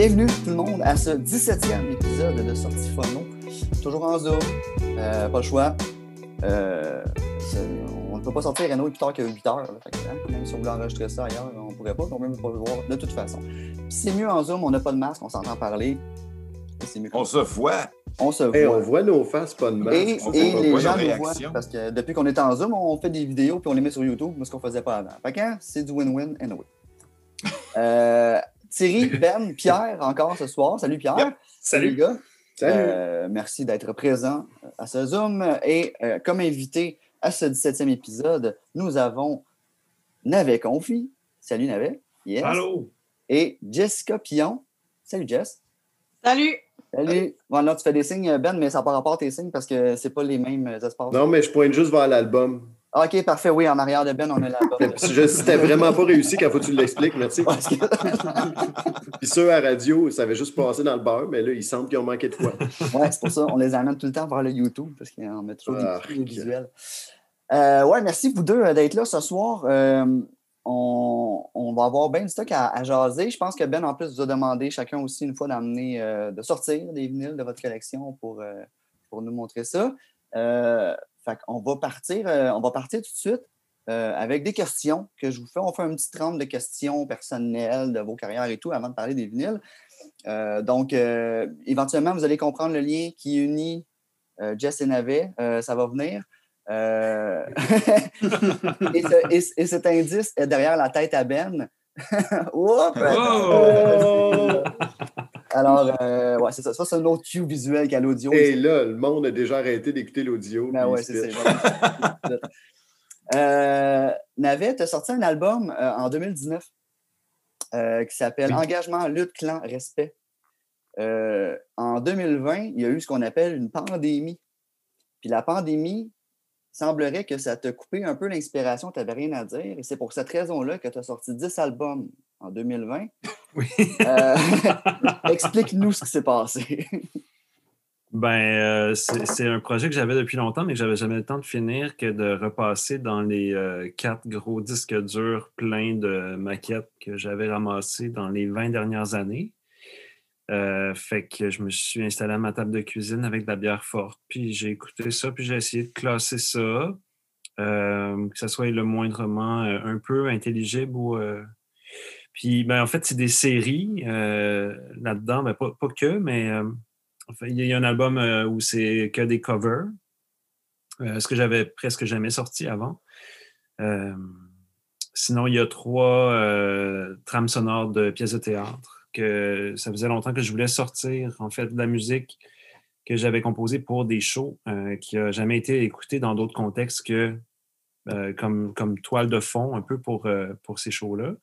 Bienvenue tout le monde à ce 17e épisode de Sortie Phono. Toujours en Zoom, euh, pas le choix. Euh, on ne peut pas sortir Renault plus tard que 8 heures. Hein, même si on voulait enregistrer ça ailleurs, on ne pourrait pas, on ne peut pas le voir de toute façon. C'est mieux en Zoom, on n'a pas de masque, on s'entend parler. Mieux on se voit. On se voit. on voit nos faces, pas de masque. Et, les gens nous voient. Parce que depuis qu'on est en Zoom, on fait des vidéos puis on les met sur YouTube, ce qu'on ne faisait pas avant. Fait que, hein, c'est du win-win anyway. euh, Thierry, Ben, Pierre, encore ce soir. Salut Pierre. Salut. les gars. Salut. Euh, merci d'être présent à ce Zoom. Et euh, comme invité à ce 17e épisode, nous avons Navet Confi. Salut Navet. Yes. Allô. Et Jessica Pion. Salut Jess. Salut. Salut. Bon, là, tu fais des signes, Ben, mais ça n'a pas rapport à tes signes parce que c'est pas les mêmes espaces. Non, mais je pointe juste vers l'album. Ah, OK, parfait. Oui, en arrière de Ben, on a l'album. si si t'as vraiment pas réussi, quand faut que tu l'expliques, merci. Puis ceux à radio, ça avait juste passé dans le beurre, mais là, ils sentent qu'ils ont manqué de quoi. Oui, c'est pour ça. On les amène tout le temps vers le YouTube parce qu'on met toujours des ah, visuels. Euh, ouais, merci vous deux euh, d'être là ce soir. Euh, on, va avoir bien du stock à, jaser. Je pense que Ben, en plus, vous a demandé chacun aussi une fois d'amener, euh, de sortir des vinyles de votre collection pour, pour nous montrer ça. Euh, on va partir, on va partir tout de suite avec des questions que je vous fais. On fait un petit trempe de questions personnelles de vos carrières et tout avant de parler des vinyles. donc, éventuellement, vous allez comprendre le lien qui unit Jess et Navet. ça va venir. Euh, et, cet indice est derrière la tête à Ben. oh! Alors, euh, ouais, c'est ça. Ça, c'est un autre cue visuel qu'à l'audio. Et là, le monde a déjà arrêté d'écouter l'audio. Ben ouais, c'est ça. euh, Navet a sorti un album euh, en 2019 qui s'appelle Engagement, lutte, clan, respect. en 2020, il y a eu ce qu'on appelle une pandémie. Puis la pandémie, semblerait que ça t'a coupé un peu l'inspiration, tu n'avais rien à dire. Et c'est pour cette raison-là que tu as sorti 10 albums en 2020. Oui. Euh, explique-nous ce qui s'est passé. Ben, euh, c'est un projet que j'avais depuis longtemps, mais que j'avais jamais le temps de finir que de repasser dans les euh, quatre gros disques durs pleins de maquettes que j'avais ramassés dans les 20 dernières années. Euh, fait que je me suis installé à ma table de cuisine avec de la bière forte, puis j'ai écouté ça, puis j'ai essayé de classer ça, que ça soit le moindrement un peu intelligible ou. Puis, ben, en fait, c'est des séries là-dedans, ben, pas, que, mais il y a un album où c'est que des covers, ce que j'avais presque jamais sorti avant. sinon, il y a trois trames sonores de pièces de théâtre que ça faisait longtemps que je voulais sortir, en fait, de la musique que j'avais composée pour des shows euh, qui n'a jamais été écoutée dans d'autres contextes que euh, comme, comme toile de fond, un peu pour, euh, pour ces shows-là.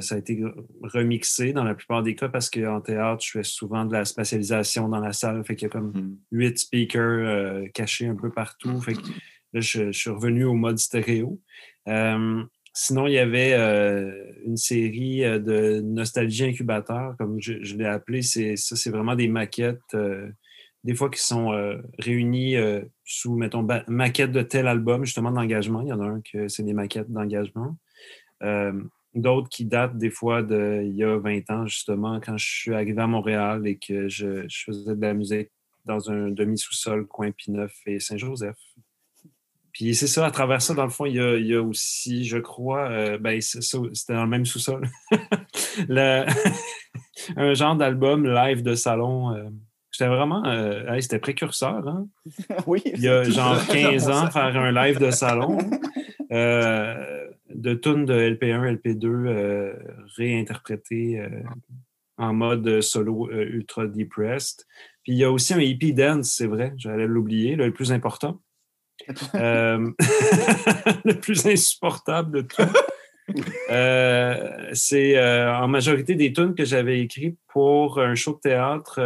Ça a été remixé dans la plupart des cas parce qu'en théâtre, je fais souvent de la spatialisation dans la salle. Fait qu'il y a comme mm-hmm. huit speakers cachés un peu partout. Fait que là, je, je suis revenu au mode stéréo. Sinon, il y avait euh, une série euh, de nostalgie incubateur, comme je, l'ai appelé. C'est, ça, c'est vraiment des maquettes, euh, des fois qui sont réunies sous, mettons, maquettes de tel album, justement, d'engagement. Il y en a un que c'est des maquettes d'engagement. D'autres qui datent des fois d'il y a 20 ans, justement, quand je suis arrivé à Montréal et que je, je faisais de la musique dans un demi-sous-sol, coin Pineuf et Saint-Joseph. Puis c'est ça, à travers ça, dans le fond, il y a, aussi, je crois, euh, ben, c'était dans le même sous-sol, un genre d'album live de salon. Euh, c'était vraiment, euh, c'était précurseur. Hein? oui. Il y a genre 15 ans, faire un live de salon de tunes de LP1, LP2 réinterprétées en mode solo ultra depressed. Puis il y a aussi un hippie dance, c'est vrai, j'allais l'oublier, le plus important. Euh, le plus insupportable de tout. Euh, c'est euh, en majorité des tunes que j'avais écrites pour un show de théâtre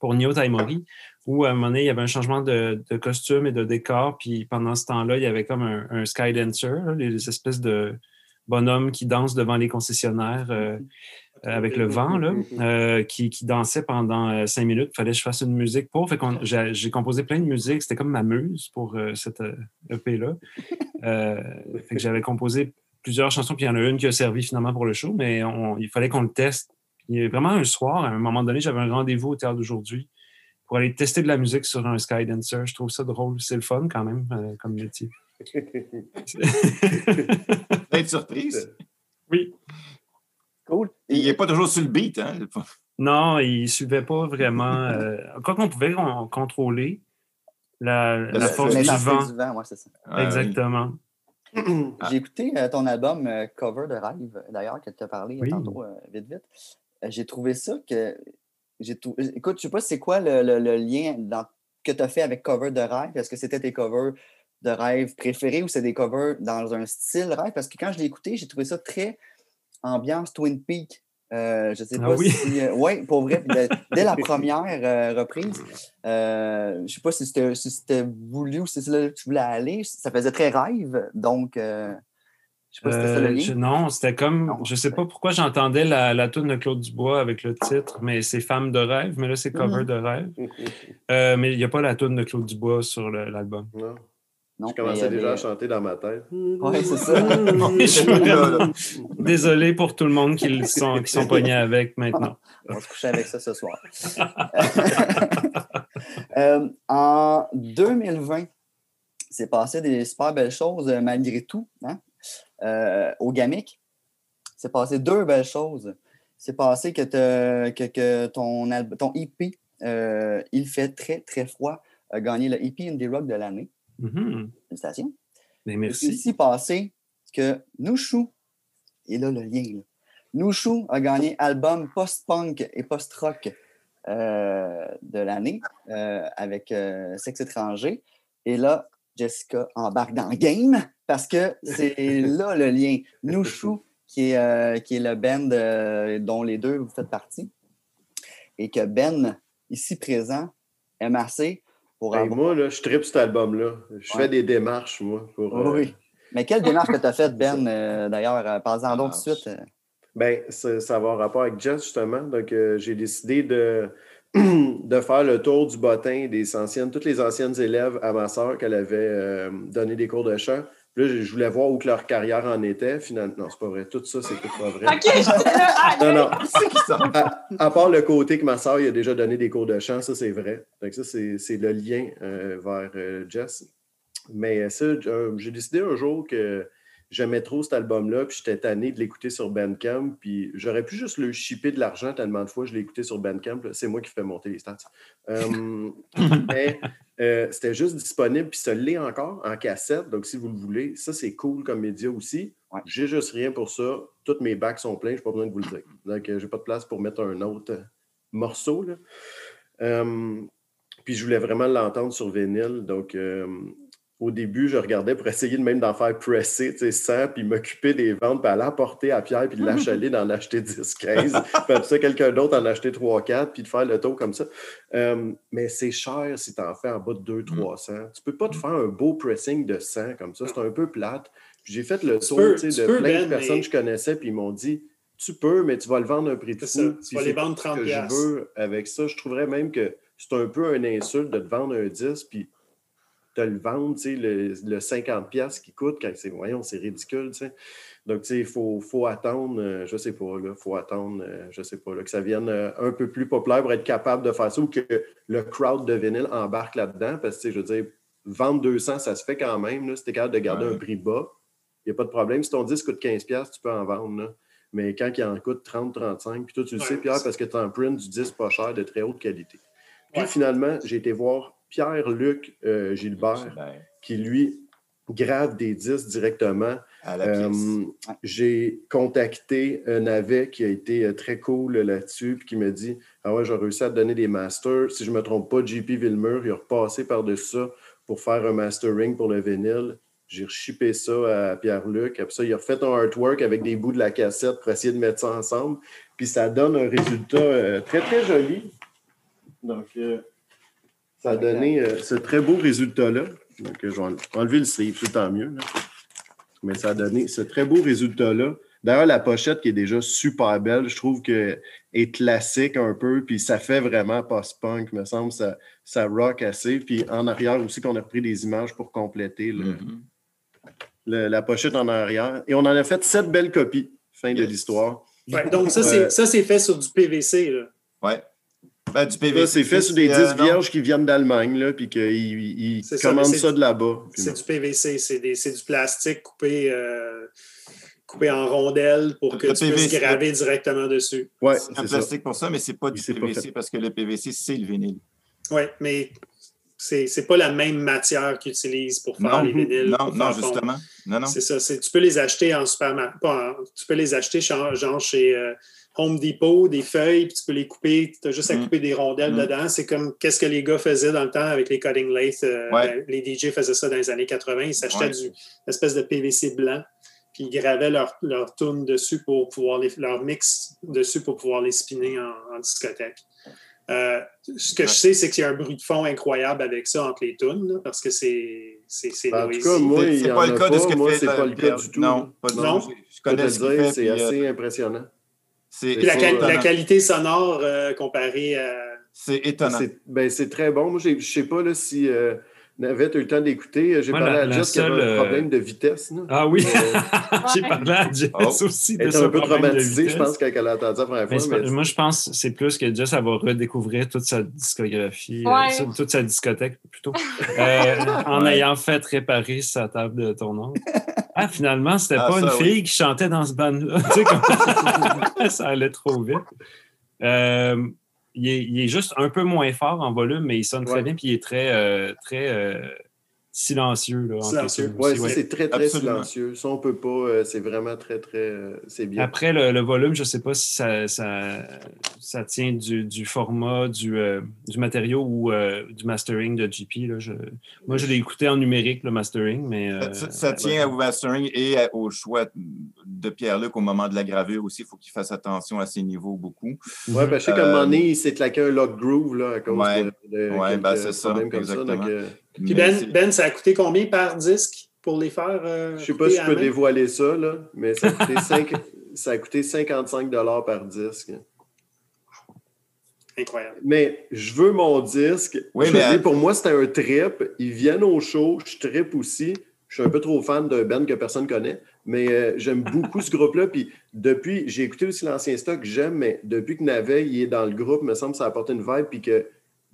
pour Nio Taimori, où à un moment donné, il y avait un changement de, costume et de décor. Puis pendant ce temps-là, il y avait comme un, un skydancer, les espèces de bonhommes qui dansent devant les concessionnaires. Euh, avec le vent, là, euh, qui, qui, dansait pendant euh, cinq minutes. Il fallait que je fasse une musique pour. Fait j'ai composé plein de musique. C'était comme ma muse pour cette EP-là. fait que j'avais composé plusieurs chansons, puis il y en a une qui a servi finalement pour le show, mais il fallait qu'on le teste. Il y a vraiment un soir, à un moment donné, j'avais un rendez-vous au théâtre d'aujourd'hui pour aller tester de la musique sur un Skydancer. Je trouve ça drôle. C'est le fun quand même euh, comme métier. Être surprise? Oui. Cool. Il n'est pas toujours sur le beat, hein? Non, il ne suivait pas vraiment. Euh, quoi qu'on pouvait contrôler la, force du vent. Exactement. J'ai écouté euh, ton album euh, Cover de Rêve, d'ailleurs, que tu as parlé tantôt, vite, vite. J'ai trouvé ça que. Écoute, je ne sais pas c'est quoi le, lien que tu as fait avec Cover de Rêve. Est-ce que c'était tes covers de rêve préférés ou c'est des covers dans un style rêve? Parce que quand je l'ai écouté, j'ai trouvé ça très ambiance Twin Peaks. Euh, je ne sais ah pas si. Euh, oui, pour vrai. dès la première euh, reprise, je ne sais pas si c'était voulu ou si c'est là que tu voulais aller. Ça faisait très rêve. Donc, je sais pas si lien. non, c'était comme. je ne sais pas pourquoi j'entendais la, la tune de Claude Dubois avec le titre, mais c'est Femme de rêve. Mais là, c'est Cover mm-hmm. de rêve. mais il n'y a pas la tune de Claude Dubois sur l'album. Non. Non, je commençais déjà à chanter dans ma tête. Oui, c'est ça. Désolé pour tout le monde qui sont, qui sont pognés avec maintenant. On va se coucher avec ça ce soir. Euh, en 2020, c'est passé des super belles choses euh, malgré tout. Hein? Euh, au GAMIC, c'est passé deux belles choses. C'est passé que, que, que, ton, ton EP, Il fait très, très froid, a gagné le EP Indie Rock de l'année. Mm Félicitations. Ben, merci. ici passé que Nouchou, et là le lien, Nouchou a gagné album post-punk et post-rock euh, de l'année euh, avec euh, Sexe étranger. Et là, Jessica embarque dans le game parce que c'est là le lien. Nouchou, qui est, qui est le band dont les deux vous faites partie, et que Ben, ici présent, MRC, moi, là, je tripe cet album-là. Je fais des démarches, moi. Pour, oui. Euh, Mais quelle démarche que tu as faite, Ben, euh, d'ailleurs, euh, en donc tout de suite? Ben, ça va avoir rapport avec Jess, justement. Donc, j'ai décidé de, de faire le tour du bottin des anciennes, toutes les anciennes élèves à ma soeur qu'elle avait donné des cours de chant. Là, je voulais voir où que leur carrière en était. Finalement, non, c'est pas vrai. Tout ça, c'est pas vrai. OK, je Non, non. À, à, part le côté que ma soeur a déjà donné des cours de chant, ça, c'est vrai. Donc, ça, c'est le lien euh, vers euh, Jess. Mais ça, j'ai décidé un jour que j'aimais trop cet album-là, puis j'étais tanné de l'écouter sur Bandcamp, puis j'aurais pu juste le shipper de l'argent tellement de fois je l'ai écouté sur Bandcamp. C'est moi qui fais monter les stats. Euh, mais euh, c'était juste disponible, puis ça l'est encore en cassette. Donc, si vous le voulez, ça, c'est cool comme média aussi. J'ai juste rien pour ça. Toutes mes bacs sont pleins, je n'ai pas besoin de vous le dire. Donc, euh, j'ai pas de place pour mettre un autre morceau. puis, je voulais vraiment l'entendre sur vinyle. Donc, au début, je regardais pour essayer de même d'en faire presser, tu sais, 100, puis m'occuper des ventes, puis aller apporter à Pierre, puis l'achaler d'en acheter 10, 15, puis ça, quelqu'un d'autre en acheter 3, 4, puis de faire le tour comme ça. Euh, mais c'est cher si tu en fais en bas de 2, 300. Mm. Tu peux pas te faire un beau pressing de 100 comme ça, c'est un peu plate. J'ai fait le tour de plein de personnes que je connaissais, puis ils m'ont dit Tu peux, mais tu vas le vendre un prix de fou. Tu vas les vendre 30 que je veux avec ça. Je trouverais même que c'est un peu un insulte de te vendre un 10, puis te le vendre, le, le 50$ qui coûte, quand c'est, voyons, c'est ridicule, sais. Donc, tu sais, il faut, faut, attendre, euh, je sais pas, il faut attendre, euh, je sais pas, là, que ça vienne euh, un peu plus populaire pour être capable de faire ça ou que le crowd de vinyle embarque là-dedans, parce que, je veux dire, vendre 200, ça se fait quand même, là, si tu es capable de garder un prix bas, il n'y a pas de problème. Si ton disque coûte 15$, tu peux en vendre, là. Mais quand il en coûte 30, 35, puis toi, tu le sais, Pierre, parce que tu en prints du disque pas cher de très haute qualité. Puis finalement, j'ai été voir Pierre-Luc euh, Gilbert, qui lui grave des disques directement. Euh, j'ai contacté un navet qui a été euh, très cool là-dessus, puis qui m'a dit Ah ouais, j'ai réussi à te donner des masters. Si je ne me trompe pas, JP Villemur, il a repassé par-dessus ça pour faire un mastering pour le vinyle. J'ai rechippé ça à Pierre-Luc. Après ça, il a refait un artwork avec des bouts de la cassette pour essayer de mettre ça ensemble. Puis ça donne un résultat très, très joli. Donc, ça a donné euh, ce très beau résultat-là. Donc, je vais enlever le sleeve, c'est tant mieux. Mais ça a donné ce très beau résultat-là. D'ailleurs, la pochette qui est déjà super belle, je trouve qu'elle est classique un peu, puis ça fait vraiment post-punk, me semble, ça, ça rock assez. Puis en arrière aussi, qu'on a repris des images pour compléter mm-hmm. la pochette en arrière. Et on en a fait sept belles copies, fin de l'histoire. donc, ça, c'est fait sur du PVC. Là. Ouais. Ben, du PVC. C'est fait sur des disques vierges qui viennent d'Allemagne, puis qu'ils commandent ça, de là-bas. C'est du PVC, c'est du plastique coupé, euh, coupé en rondelles pour que tu puisses graver directement dessus. Ouais, c'est un plastique pour ça, mais c'est pas du PVC parce que le PVC, c'est le vinyle. Oui, mais c'est n'est pas la même matière qu'ils utilisent pour faire les vinyles. Non, non justement. Non, non. C'est ça. Tu peux les acheter en supermarché. Tu peux les acheter genre chez euh, Home Depot, des feuilles, puis tu peux les couper. Tu as juste à mm. couper des rondelles mm. dedans. C'est comme qu'est-ce que les gars faisaient dans le temps avec les cutting lathe. Euh, ben, les DJ faisaient ça dans les années 80. Ils s'achetaient du espèce de PVC blanc, puis ils gravaient leur, leur tune dessus pour pouvoir les, leur mix dessus pour pouvoir les spinner en discothèque. Euh, ce que je sais, c'est qu'il y a un bruit de fond incroyable avec ça entre les tunes, parce que c'est c'est En tout cas, moi, c'est pas le cas de ce que moi, c'est pas le cas du tout. Non, pas du tout. Je connais ce dire, c'est assez impressionnant. La, la, qualité sonore euh, comparée à. C'est étonnant. Ben, c'est très bon. Moi, je ne sais pas là, si. Euh, Navette a eu le temps d'écouter. J'ai parlé à Jess qui avait un problème de vitesse. Ah oui! J'ai parlé à Jess oh. aussi de Elle était un peu traumatisée, je pense, quand elle a entendu la première fois. Moi, je pense que c'est plus que Jess, elle va redécouvrir toute sa discographie, euh, toute sa discothèque plutôt, euh, en ayant fait réparer sa table de tournante. Ah, finalement, c'était ah, pas une fille qui chantait dans ce band-là. ça allait trop vite. Euh, il est, juste un peu moins fort en volume, mais il sonne très bien, puis il est très, euh, très euh, silencieux. Là, silencieux. Oui, ouais. c'est très, très silencieux. Ça, on peut pas. Euh, c'est vraiment très, très. Euh, c'est bien. Après, le, volume, je ne sais pas si ça, ça, ça tient du, du format, du, euh, du matériau ou du mastering de GP. Là. Je, moi, je l'ai écouté en numérique, le mastering, mais. ça, tient au mastering et au choix de Pierre-Luc au moment de la gravure aussi. Il faut qu'il fasse attention à ses niveaux beaucoup. Oui, ben, je sais qu'à un moment donné, il s'est claqué un lock groove là, à cause ouais, de, de ouais, ben, c'est ça, comme ça. Donc, puis ben, ben, ça a coûté combien par disque pour les faire? Euh, je ne sais pas si je peux dévoiler ça, là, mais ça a coûté, 5, ça a coûté 55 par disque. Incroyable. Mais je veux mon disque. Oui, mais... pour moi, c'était un trip. Ils viennent au show, je trip aussi. Je suis un peu trop fan d'un band que personne ne connaît, mais euh, j'aime beaucoup ce groupe-là. Puis depuis, j'ai écouté aussi l'ancien stock, j'aime, mais depuis que Navet il est dans le groupe, me semble que ça apporte une vibe. Puis que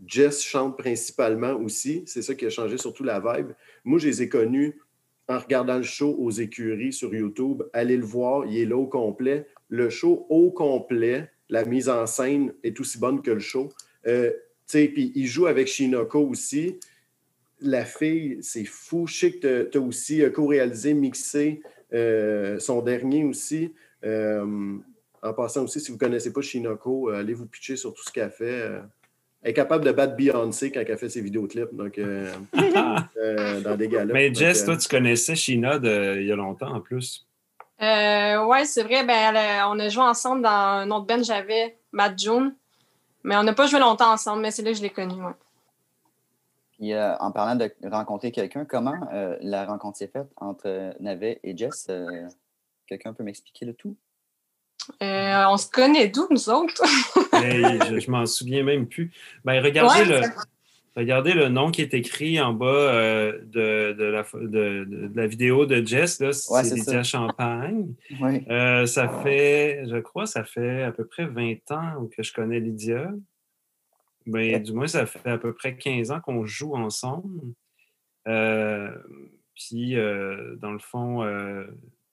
Jess chante principalement aussi. C'est ça qui a changé surtout la vibe. Moi, je les ai connus en regardant le show aux écuries sur YouTube. Allez le voir, il est là au complet. Le show au complet, la mise en scène est aussi bonne que le show. Euh, il joue avec Shinoko aussi. La fille, c'est fou. Que tu as, aussi euh, co-réalisé, mixé euh, son dernier aussi. en passant aussi, si vous ne connaissez pas Shinoko, allez vous pitcher sur tout ce qu'elle fait. Elle est capable de battre Beyoncé quand elle fait ses vidéoclips, donc euh, euh, dans des galas. Mais Jess, toi, euh, tu connaissais Sheena il y a longtemps en plus. oui, c'est vrai. Ben, on a joué ensemble dans un autre band j'avais, Matt June. Mais on n'a pas joué longtemps ensemble, mais c'est là que je l'ai connu. Ouais. Puis, en parlant de rencontrer quelqu'un, comment la rencontre s'est faite entre Navet et Jess? quelqu'un peut m'expliquer le tout? Euh, on se connaît d'où, nous autres? je, je m'en souviens même plus. Ben, regardez, le, regardez le nom qui est écrit en bas euh, de, de, la, de, la, vidéo de Jess. c'est Lydia Champagne. Euh, ça fait, je crois, ça fait à peu près 20 ans que je connais Lydia. Ben, Du moins, ça fait à peu près 15 ans qu'on joue ensemble. puis, dans le fond,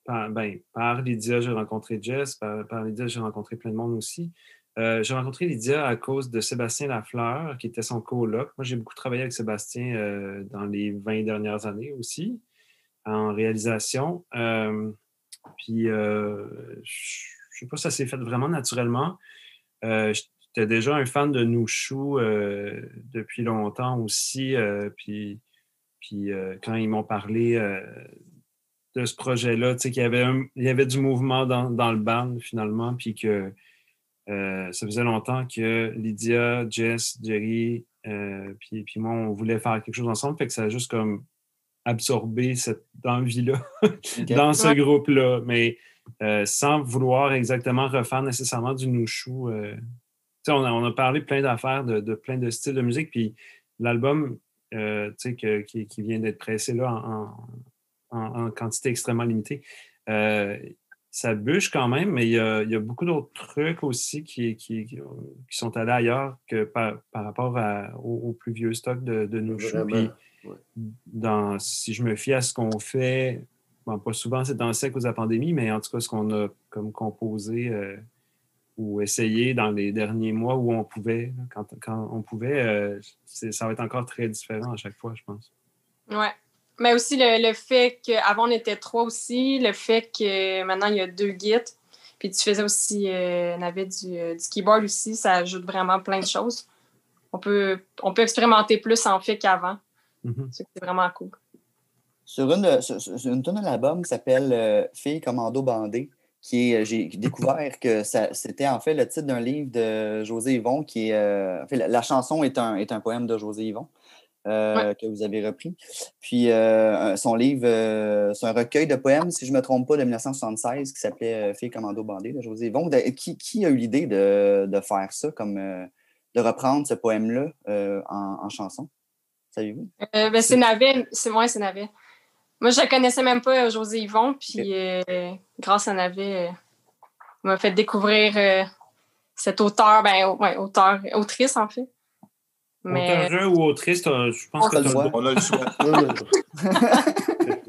par, ben, par Lydia, j'ai rencontré Jess. Par, Lydia, j'ai rencontré plein de monde aussi. Euh, j'ai rencontré Lydia à cause de Sébastien Lafleur, qui était son coloc. Moi, j'ai beaucoup travaillé avec Sébastien euh, dans les 20 dernières années aussi, en réalisation. Euh, puis, je ne sais pas, ça s'est fait vraiment naturellement. J'étais déjà un fan de Nouchou depuis longtemps aussi. puis, puis quand ils m'ont parlé de ce projet-là, tu sais, qu'il y avait, il y avait du mouvement dans, dans le band finalement, puis que euh, ça faisait longtemps que Lydia, Jess, Jerry, euh, puis, puis moi, on voulait faire quelque chose ensemble, fait que ça a juste comme absorbé cette envie-là dans ce groupe-là, mais euh, sans vouloir exactement refaire nécessairement du nouchou. On a, on a parlé plein d'affaires, de, de, plein de styles de musique, puis l'album qui, qui, vient d'être pressé là en, en, quantité extrêmement limitée. Euh, ça bûche quand même, mais il y a, beaucoup d'autres trucs aussi qui, qui, qui, sont allés ailleurs que par, rapport au, plus vieux stock de, de nos dans, si je me fie à ce qu'on fait, pas souvent c'est dans le sec ou la pandémie, mais en tout cas ce qu'on a comme composé euh, ou essayé dans les derniers mois où on pouvait, quand, quand on pouvait, euh, ça va être encore très différent à chaque fois, je pense. Ouais. Mais aussi le, fait qu'avant on était trois aussi, le fait que maintenant il y a deux guides, puis tu faisais aussi, euh, on avait du, euh, du, keyboard aussi, ça ajoute vraiment plein de choses. On peut, on peut expérimenter plus en fait qu'avant. Mm-hmm. C'est vraiment cool. Sur une, sur, une tonne de l'album qui s'appelle euh, Fille Commando Bandée, qui est, j'ai découvert que c'était en fait le titre d'un livre de José Yvon, qui est, en fait, la, la, chanson est un, est un poème de José Yvon. Euh, que vous avez repris. Puis euh, son livre, euh, c'est un recueil de poèmes, si je ne me trompe pas, de 1976 qui s'appelait Fille Commando Bandé de José Yvon. Qui, qui, a eu l'idée de, de, faire ça, comme de reprendre ce poème-là en, en, chanson? Savez-vous? Ben, c'est Navet. C'est moi, c'est Navet. Moi, je ne connaissais même pas José Yvon, puis grâce à Navet, il m'a fait découvrir cet auteur, ben, ouais, auteur, autrice en fait. Mais... Auteur ou autrice, je pense que tu as On a le choix.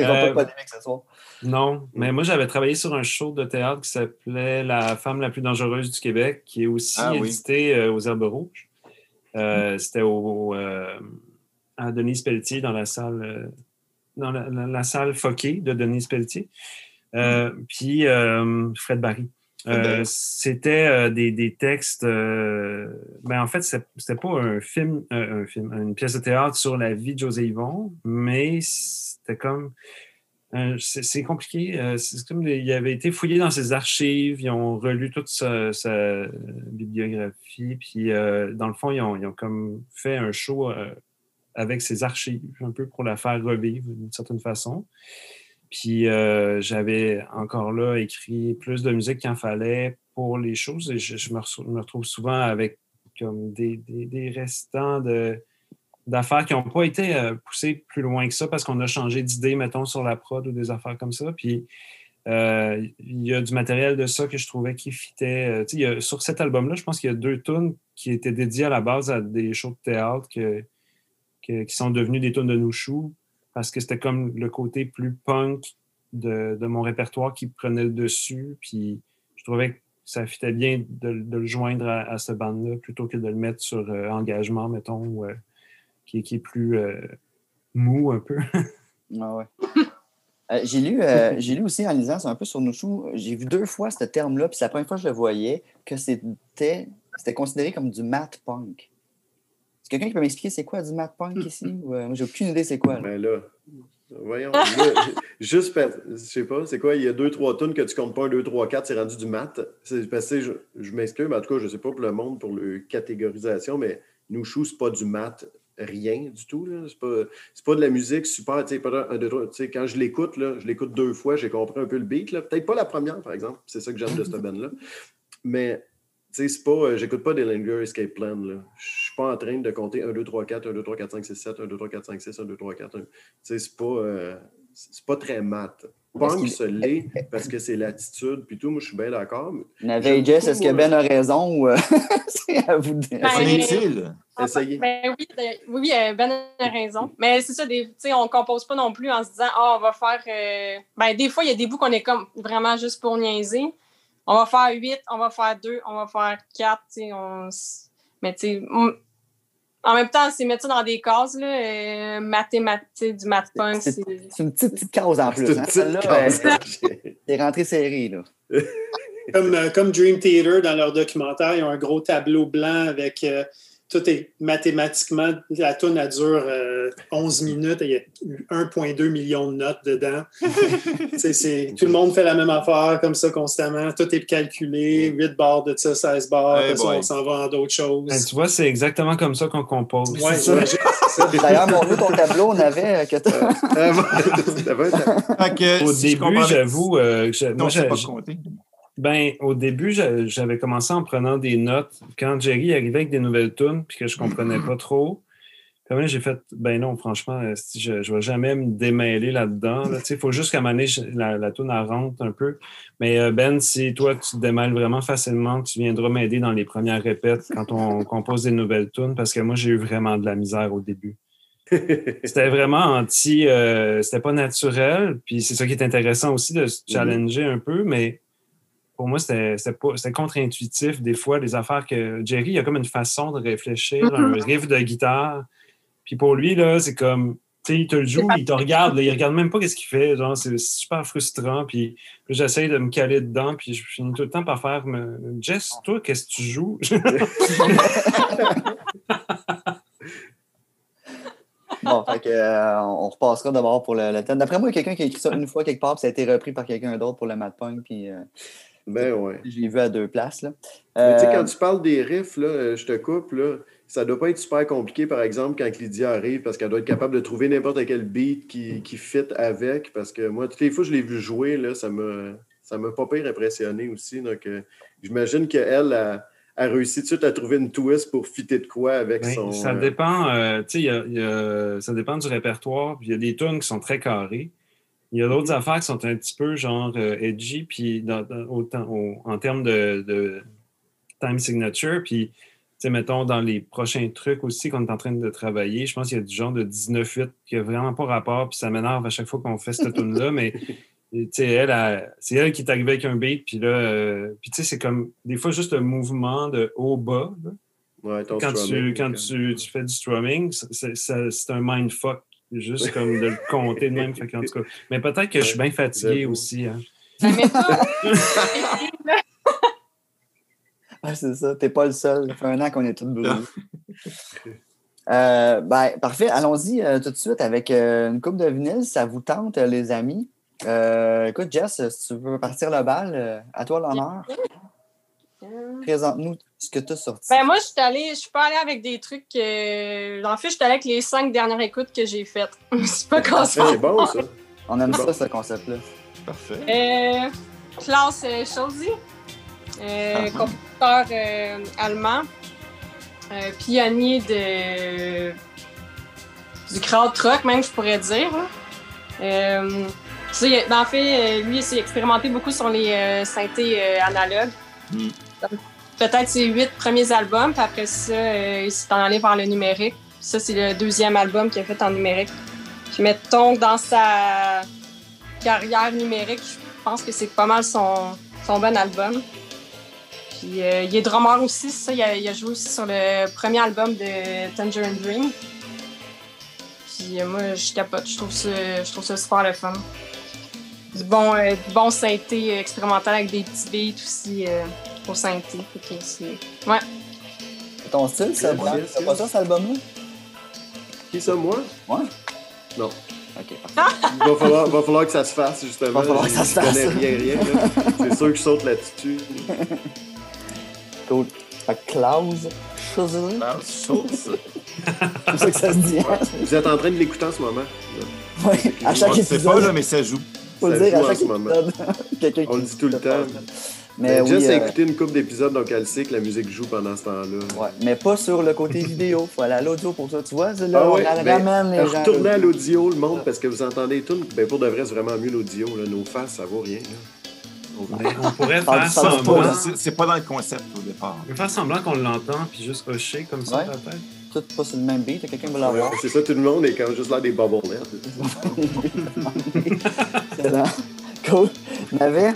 euh, pas ce soir. Non, mais moi j'avais travaillé sur un show de théâtre qui s'appelait La femme la plus dangereuse du Québec, qui est aussi ah édité euh, aux Herbes Rouges. Euh, c'était au, euh, à Denise Pelletier dans la salle dans la, salle Foquet de Denise Pelletier. Mm. Puis Fred Barry. Euh, c'était euh, des, des, textes. Euh, ben en fait, c'était pas un film, un film, une pièce de théâtre sur la vie de José Yvon, mais c'était comme. c'est compliqué. C'est comme il avait été fouillé dans ses archives, ils ont relu toute sa, sa bibliographie, puis dans le fond, ils ont, ils ont, comme fait un show avec ses archives, un peu pour la faire revivre d'une certaine façon. Puis euh, j'avais encore là écrit plus de musique qu'il en fallait pour les choses et je, me, retrouve souvent avec comme des, des, restants de, d'affaires qui n'ont pas été euh, poussées plus loin que ça parce qu'on a changé d'idée, mettons, sur la prod ou des affaires comme ça. Puis euh, il y a du matériel de ça que je trouvais qui fitait. sur cet album-là, je pense qu'il y a deux tunes qui étaient dédiées à la base à des shows de théâtre que, qui sont devenus des tunes de Nouchou parce que c'était comme le côté plus punk de, mon répertoire qui prenait le dessus. Puis je trouvais que ça fitait bien de, le joindre à, ce band-là plutôt que de le mettre sur euh, engagement, mettons, euh, qui, est plus euh, mou un peu. ah ouais. j'ai lu, j'ai lu aussi en lisant, c'est un peu sur nos choux, j'ai vu deux fois ce terme-là, puis c'est la première fois que je le voyais, que c'était, c'était considéré comme du mat punk quelqu'un qui peut m'expliquer c'est quoi du mat punk ici? Ou, euh, j'ai aucune idée c'est quoi. Là. Ben là, voyons. juste, je sais pas, c'est quoi? Il y a deux, trois tonnes que tu comptes pas, un, deux, trois, quatre, c'est rendu du mat. C'est passé, je, je m'excuse, mais en tout cas, je sais pas pour le monde, pour la catégorisation, mais nous, chou, c'est pas du mat rien du tout. C'est pas, pas de la musique super. Pas un, deux, quand je l'écoute, je l'écoute deux fois, j'ai compris un peu le beat. Peut-être pas la première, par exemple. C'est ça que j'aime de cette band-là. Mais tu sais, c'est pas. Euh, j'écoute pas des Linger Escape Plan. Là. Je suis pas en train de compter 1, 2, 3, 4, 1, 2, 3, 4, 5, 6, 7, 1, 2, 3, 4, 5, 6, 1, 2, 3, 4. Tu sais, c'est pas. Euh, c'est pas très mat. Punk se l'est parce que c'est l'attitude, puis tout, moi je suis bien d'accord. Navey Jess, est-ce que Ben a raison ou c'est à vous de dire? Essayez-il. Essayez. Ben, oui, ben, oui, Ben a raison. Mais c'est ça, des, on ne compose pas non plus en se disant, ah, on va faire. Euh... Ben, des fois, il y a des bouts qu'on est comme vraiment juste pour niaiser on va faire 8, on va faire 2, on va faire 4. On... Mais tu sais, en même temps, c'est mettre ça dans des cases, là, euh, mathématiques, du math punk. C'est une petite, petite case en plus. Hein, c'est rentré serré. Là. comme, euh, comme Dream Theater, dans leur documentaire, ils ont un gros tableau blanc avec euh, tout est mathématiquement, la toune a dure 11 euh, minutes et il y a 1,2 million de notes dedans. c'est, tout le monde fait la même affaire comme ça constamment. Tout est calculé, 8 barres de ça, 16 barres, on s'en va en d'autres choses. Ben, tu vois, c'est exactement comme ça qu'on compose. Ouais, c'est ça. D'ailleurs, mon ton tableau, on avait. Que Au début, j'avoue, euh, moi, pas compté. Ben, au début, j'avais commencé en prenant des notes. Quand Jerry arrivait avec des nouvelles tunes, puis que je comprenais pas trop, Comme j'ai fait, ben non, franchement, je ne vais jamais me démêler là-dedans. Il faut juste qu'à un moment donné, la, la toune rentre un peu. Mais Ben, si toi, tu te démêles vraiment facilement, tu viendras m'aider dans les premières répètes quand on compose des nouvelles tunes, parce que moi, j'ai eu vraiment de la misère au début. c'était vraiment anti, euh, c'était pas naturel. Puis c'est ça qui est intéressant aussi de se mhm. challenger un peu, mais pour moi, c'était contre-intuitif. Des fois, les affaires que Jerry, il a comme une façon de réfléchir, un mhm. riff de guitare. Puis pour lui, là, c'est comme, tu sais, il te le joue, il te regarde, là, il regarde même pas ce qu'il fait. Genre, c'est super frustrant. Puis, j'essaye de me caler dedans, puis je finis tout le temps par faire, Jess, toi, qu'est-ce que tu joues? Bon, fait que, euh, on repassera d'abord pour le, thème. D'après moi, il y a quelqu'un qui a écrit ça une fois quelque part, puis ça a été repris par quelqu'un d'autre pour le Mad Punk, puis. Euh, ben ouais. J'ai vu à deux places. Là. Mais tu sais, quand euh, tu parles des riffs, là, je te coupe, là, ça doit pas être super compliqué, par exemple, quand Lydia arrive, parce qu'elle doit être capable de trouver n'importe quel beat qui, qui fit avec. Parce que moi, toutes les fois que je l'ai vu jouer, là, ça m'a ça m'a pas pire impressionné aussi. Donc, j'imagine qu'elle, a a réussi tout de suite à trouver une twist pour fitter de quoi avec son. Ça euh, dépend, euh, tu sais, ça dépend du répertoire. Il y a des tunes qui sont très carrés. Il y a d'autres affaires qui sont un petit peu genre euh, edgy, puis en termes de, time signature. Puis, tu sais, mettons, dans les prochains trucs aussi qu'on est en train de travailler, je pense qu'il y a du genre de 19-8 qui n'a vraiment pas rapport, puis ça m'énerve à chaque fois qu'on fait cette tune-là, mais elle, c'est elle qui est arrivée avec un beat, puis là, euh, puis tu sais, c'est comme des fois juste un mouvement de haut-bas. quand tu, quand tu, tu, fais du strumming, c'est un mindfuck, juste comme de le compter de même. Fait en tout cas, mais peut-être que je suis bien fatigué aussi. Hein. ah, c'est ça, t'es pas le seul. Ça fait un an qu'on est tous brûlés. Euh, ben, parfait, allons-y euh, tout de suite avec une coupe de vinyle. Ça vous tente, les amis? Euh, écoute, Jess, si tu veux partir le bal, euh, à toi l'honneur. Présente-nous ce que tu as sorti. Ben moi, je suis allée, je suis pas allée avec des trucs. Euh... En fait, je suis allée avec les cinq dernières écoutes que j'ai faites. c'est pas concept. C'est bon, ça. On aime ça, ce concept-là. Parfait. Euh, Klaus Scholzi, euh, ah. compositeur euh, allemand, pionnier de du crowd truck, même, je pourrais dire. Hein. Ben, en fait, euh, lui, il s'est expérimenté beaucoup sur les euh, synthés euh, analogues. Hmm. Peut-être ses huit premiers albums, puis après ça, il s'est en allé vers le numérique. Ça, c'est le deuxième album qu'il a fait en numérique. Puis mettons dans sa carrière numérique, je pense que c'est pas mal son, son bon album. Puis il est drummer aussi, ça. Il a, joué aussi sur le premier album de Tangerine Dream. Puis moi, je capote. Je trouve ça, je trouve ça super le fun du bon, euh, du bon synthé expérimental avec des petits beats aussi euh, au synthé. Ouais. Ton style, c'est C'est pas ça, cet album-là? Qui ça, moi? Ouais. Non. OK, va falloir, va falloir que ça se fasse, justement. Va falloir que ça se fasse. Je connais rien, rien. C'est sûr que je saute là-dessus. cool. Klaus Schulze. Klaus Schulze. C'est ça que ça se dit. Hein? Vous êtes en train de l'écouter en ce moment. Oui, à chaque épisode. C'est pas, là, mais ça joue. Faut le dire à chaque On le dit tout le temps. Mais Jess a euh, écouté une couple d'épisodes, donc elle sait que la musique joue pendant ce temps-là. Ouais, mais pas sur le côté vidéo. Il faut aller à l'audio pour ça. Tu vois, là, ah ouais, on ben, ramène les gens. Retournez à l'audio, le monde, parce que vous entendez tout. Ben, pour de vrai, c'est vraiment mieux l'audio. Nos faces, ça vaut rien. On pourrait faire semblant. C'est pas dans le concept au départ. On peut faire semblant qu'on l'entend, puis juste hocher comme ça, peut-être tout pas sur le même beat, quelqu'un va l'avoir. c'est ça, tout le monde est quand même juste là des bobbleheads. là. Cool. Navet?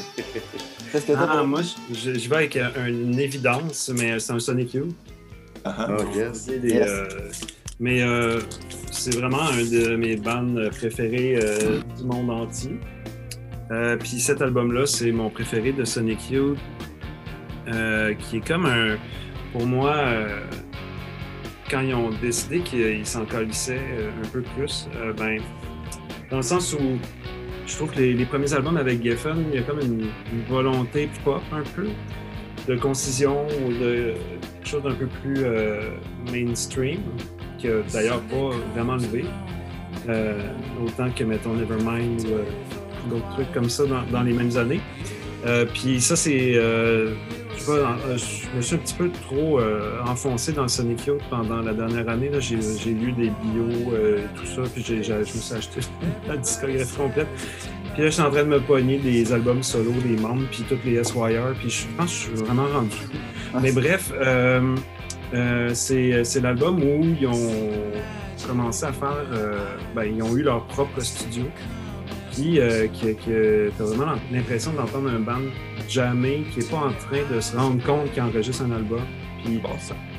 Qu'est-ce que ah, moi, je, vais avec euh, une évidence, mais c'est un Sonic Youth. Ah, oh, yes. Euh, mais euh, c'est vraiment un de mes bands préférés du monde entier. Puis cet album-là, c'est mon préféré de Sonic Youth, qui est comme un, pour moi, quand ils ont décidé qu'ils s'en euh, un peu plus, euh, ben, dans le sens où je trouve que les, premiers albums avec Geffen, il y a comme une, volonté pop un peu, de concision ou de quelque chose d'un peu plus euh, mainstream, qui d'ailleurs pas vraiment levé, autant que, mettons, Nevermind ou d'autres trucs comme ça dans, dans les mêmes années. puis ça, c'est je me suis un petit peu trop enfoncé dans le Sonic Youth pendant la dernière année. J'ai lu des bios et tout ça, puis je me suis acheté la discographie complète. Puis là, je suis en train de me pogner des albums solo des membres, puis toutes les SYR, puis je pense que je suis vraiment rendu fou. Mais bref, euh, euh, c'est l'album où ils ont commencé à faire. Euh, ben, ils ont eu leur propre studio. Puis, qui, qui t'as vraiment l'impression d'entendre un band jamais qui n'est pas en train de se rendre compte qu'il enregistre un album. Puis,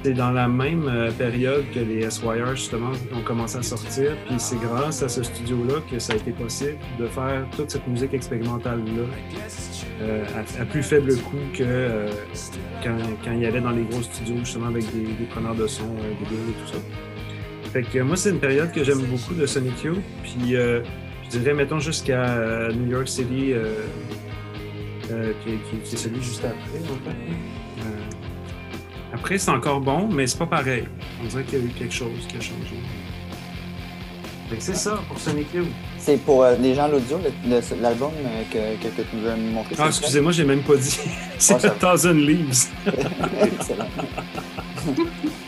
c'est dans la même période que les SYR, justement, ont commencé à sortir. Puis, c'est grâce à ce studio-là que ça a été possible de faire toute cette musique expérimentale-là euh, à, plus faible coût que euh, quand, quand, il y allait dans les gros studios, justement, avec des, preneurs de son, euh, des et tout ça. Fait que moi, c'est une période que j'aime beaucoup de Sonic Youth. Puis dirais, mettons, jusqu'à New York City, qui, qui, est celui juste après, en fait. après, c'est encore bon, mais c'est pas pareil. On dirait qu'il y a eu quelque chose qui a changé. Que c'est ça pour Sonic Youth. C'est pour euh, les gens l'audio, l'album euh, que, que, tu veux me montrer. Ah, excusez-moi, j'ai même pas dit. c'est oh, Thousand Leaves. Excellent.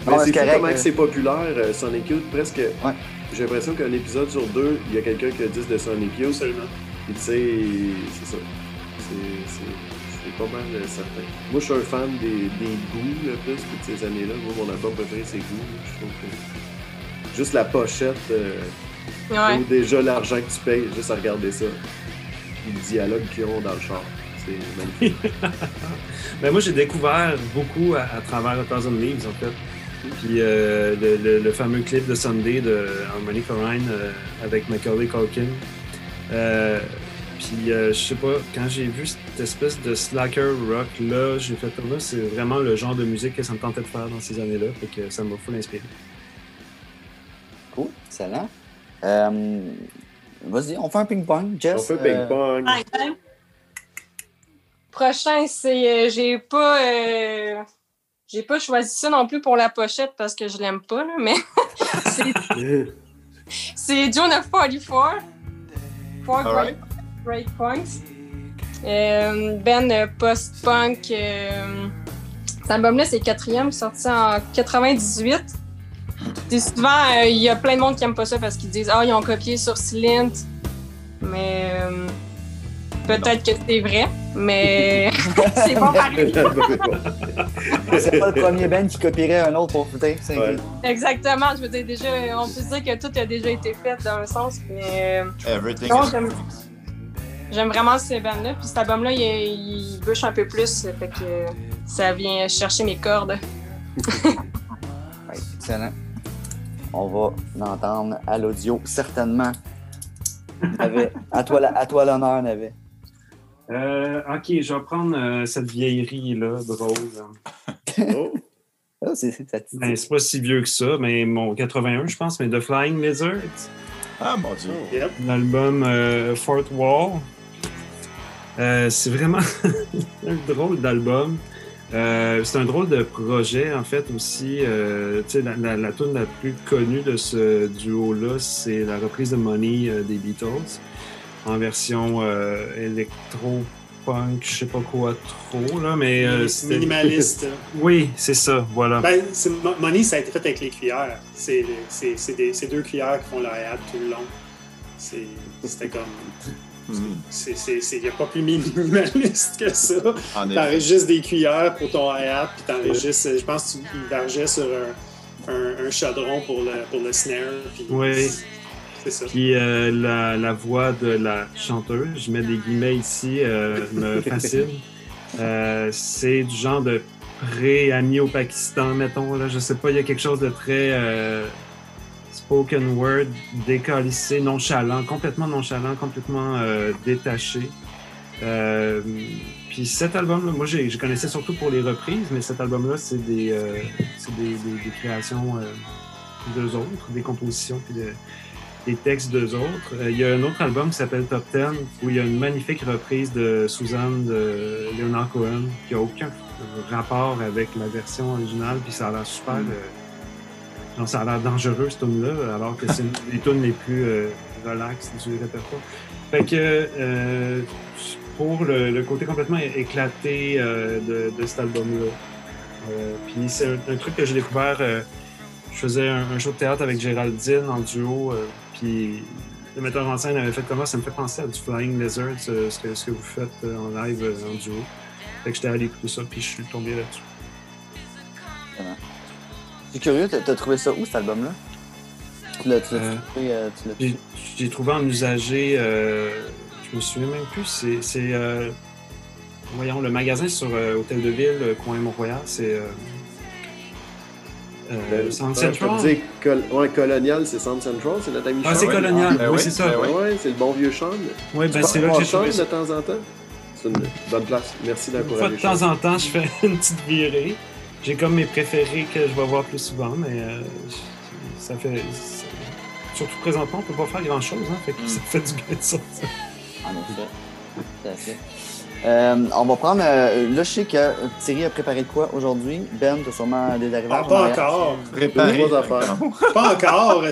Mais c'est comment euh... c'est populaire, euh, Sonic Youth, presque. Ouais. J'ai l'impression qu'un épisode sur deux, il y a quelqu'un qui a dit de Sonic Youth. Seulement. Puis tu sais, c'est ça. C'est pas mal certain. Moi, je suis un fan des, des goûts, là, plus, de ces années-là. Moi, mon album préféré, c'est Goût. Je trouve que juste la pochette. Ou déjà l'argent que tu payes, juste à regarder ça. le dialogue qu'ils ont dans le char. C'est magnifique. ben moi, j'ai découvert beaucoup à, travers A Thousand Leaves, en fait. Puis euh, le, fameux clip de Sunday de Harmony Corrine euh, avec Macaulay Culkin. Euh, puis je sais pas, quand j'ai vu cette espèce de slacker rock là, j'ai fait comme là, c'est vraiment le genre de musique que ça me tentait de faire dans ces années-là, fait que ça m'a full inspiré. Cool, excellent. Euh, vas-y, on fait un ping-pong, Jess. On fait un ping-pong. Euh, Prochain, c'est. Euh, j'ai pas. J'ai pas choisi ça non plus pour la pochette parce que je l'aime pas, là, mais. c'est June of 44. Four great, great Points. ben post-punk. cet album-là, c'est le quatrième, sorti en 98 souvent, euh, il y a plein de monde qui n'aime pas ça parce qu'ils disent Ah, ils ont copié sur Slint. Mais euh, peut-être que c'est vrai, mais c'est pas pareil. c'est pas le premier band qui copierait un autre pour foutre. Exactement. Je veux dire, déjà, on peut dire que tout a déjà été fait dans un sens. Mais, euh, Everything j'aime, vraiment ces bands-là. Puis cet album-là, il, il, bouche un peu plus. Fait que ça vient chercher mes cordes. excellent on va l'entendre à l'audio, certainement. à toi, à toi l'honneur, Navet. Euh, ok, je vais prendre euh, cette vieillerie-là, drôle. oh. oh c'est ben, pas si vieux que ça, mais mon 81, je pense, mais The Flying Lizards. Ah, mon Dieu. L'album euh, Fort Wall. c'est vraiment un drôle d'album. Euh, c'est un drôle de projet, en fait, aussi. Euh, la, la, la tune la plus connue de ce duo-là, c'est la reprise de Money euh, des Beatles en version euh, électro-punk, je sais pas quoi trop, là, mais... Minimaliste. oui, c'est ça, voilà. Ben, Money, ça a été fait avec les cuillères. C'est deux cuillères qui font la tout le long. C'était comme... Il n'y a pas plus minimaliste que ça. T'enregistres des cuillères pour ton hi-hat, puis t'enregistres, je pense que tu vergeais sur un, un, chaudron pour le, pour le snare. oui. Ça. Puis euh, la, la, voix de la chanteuse, je mets des guillemets ici, euh, me fascine. Euh, c'est du genre de pré-ami au Pakistan, mettons. Là, je sais pas, il y a quelque chose de très spoken word décalissé, nonchalant, complètement nonchalant, complètement euh, détaché. Euh, puis cet album-là, moi je connaissais surtout pour les reprises, mais cet album-là, c'est des, euh, des, des, créations d'eux autres, des compositions, puis des textes d'eux autres. Il y a un autre album qui s'appelle Top Ten, où il y a une magnifique reprise de Suzanne de Leonard Cohen, qui n'a aucun rapport avec la version originale, puis ça a l'air super. Mm ça a l'air dangereux, ce tune-là, alors que c'est une des tunes les plus euh, relax du répertoire. Fait que, euh, pour le, côté complètement éclaté de, cet album-là. puis c'est un, truc que j'ai découvert. Je faisais un, show de théâtre avec Géraldine en duo. puis le metteur en scène avait fait comment ça me fait penser à du Flying Lizard, ce, que, ce que vous faites en live en duo. Fait que j'étais allé écouter ça, puis je suis tombé là-dessus. C'est curieux, t'as trouvé ça où cet album-là? Tu l'as trouvé, euh, J'ai trouvé? en usager, euh, je me souviens même plus, c'est. Euh, voyons, le magasin sur Hôtel de Ville, coin Mont-Royal, c'est. Euh, Centre Central. Dire col ouais, Colonial, c'est Centre Central, c'est notre ami Ah, c'est Colonial, ah, oui, c'est ça. Ben ouais, c'est le bon vieux Sean. Oui, ben c'est là que j'ai trouvé de temps en temps? C'est une bonne place. Merci d'encourager. De temps en temps, je fais une petite virée. J'ai comme mes préférés que je vais voir plus souvent, mais euh, ça fait. Surtout présentement, on peut pas faire grand chose, hein, fait que ça fait du bien de sortir. En effet. Euh, on va prendre. Euh, là, je sais que Thierry a préparé quoi aujourd'hui? Ben, tu as sûrement des arrivages. Ah, pas encore. Préparé. pas encore.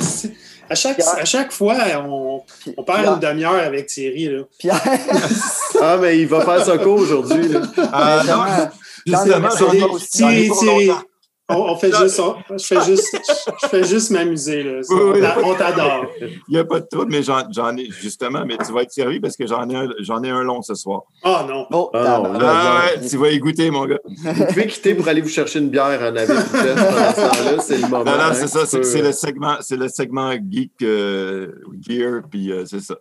À chaque, à chaque fois, on, on perd une demi-heure avec Thierry. Là. Pierre. ah, mais il va faire son cours aujourd'hui. Ah, non, justement, Thierry, Thierry, on, fait juste, je fais juste, je fais juste m'amuser. Là. On t'adore. Il n'y a pas de trouble, mais j'en ai, justement, mais tu vas être servi parce que j'en ai, un, j'en ai un long ce soir. Oh non. Oh, ah, non ah, ouais, tu vas y goûter, mon gars. Vous pouvez quitter pour aller vous chercher une bière en là c'est le moment. Non, non, c'est ça, c'est, le segment, c'est le segment geek euh, gear, puis euh, c'est ça.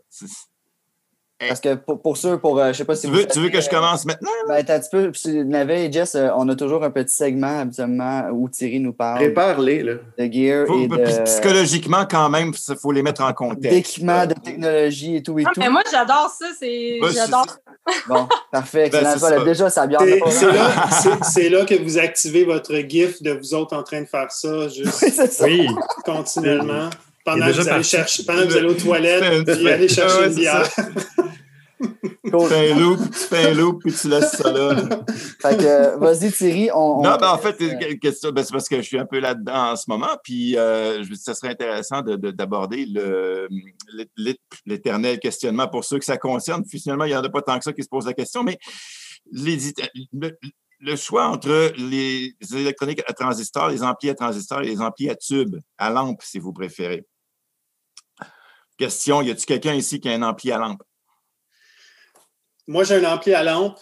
Parce que pour, pour ceux, pour, euh, je sais pas si tu veux, tu veux que je commence maintenant? Ben, un petit peu, Navet et Jess, euh, on a toujours un petit segment habituellement où Thierry nous parle. Prépare-les, là. De gear et de... Psychologiquement, quand même, il faut les mettre en contexte. D'équipement, de technologie et tout et ah, tout. Mais moi, j'adore ça. C'est... j'adore Bon, parfait. Ben, déjà, ça bien. C'est, là, c'est, là que vous activez votre GIF de vous autres en train de faire ça, juste oui, c'est ça. oui. continuellement. Pendant que, vous allez chercher, pendant que vous allez aux toilettes, puis aller chercher une bière. Tu fais un loop, tu fais un loop, puis tu laisses ça là. Fait que, vas-y, Thierry. On, non, ben, en fait, question, ben, c'est parce que je suis un peu là-dedans en ce moment, puis euh, ça serait intéressant d'aborder l'éternel questionnement pour ceux que ça concerne. Finalement, il n'y en a pas tant que ça qui se posent la question, mais les, le, choix entre les électroniques à transistors, les amplis à transistors et les amplis à tube, à lampe, si vous préférez. Question, y a-t-il quelqu'un ici qui a un ampli à lampe? Moi, j'ai un ampli à lampe.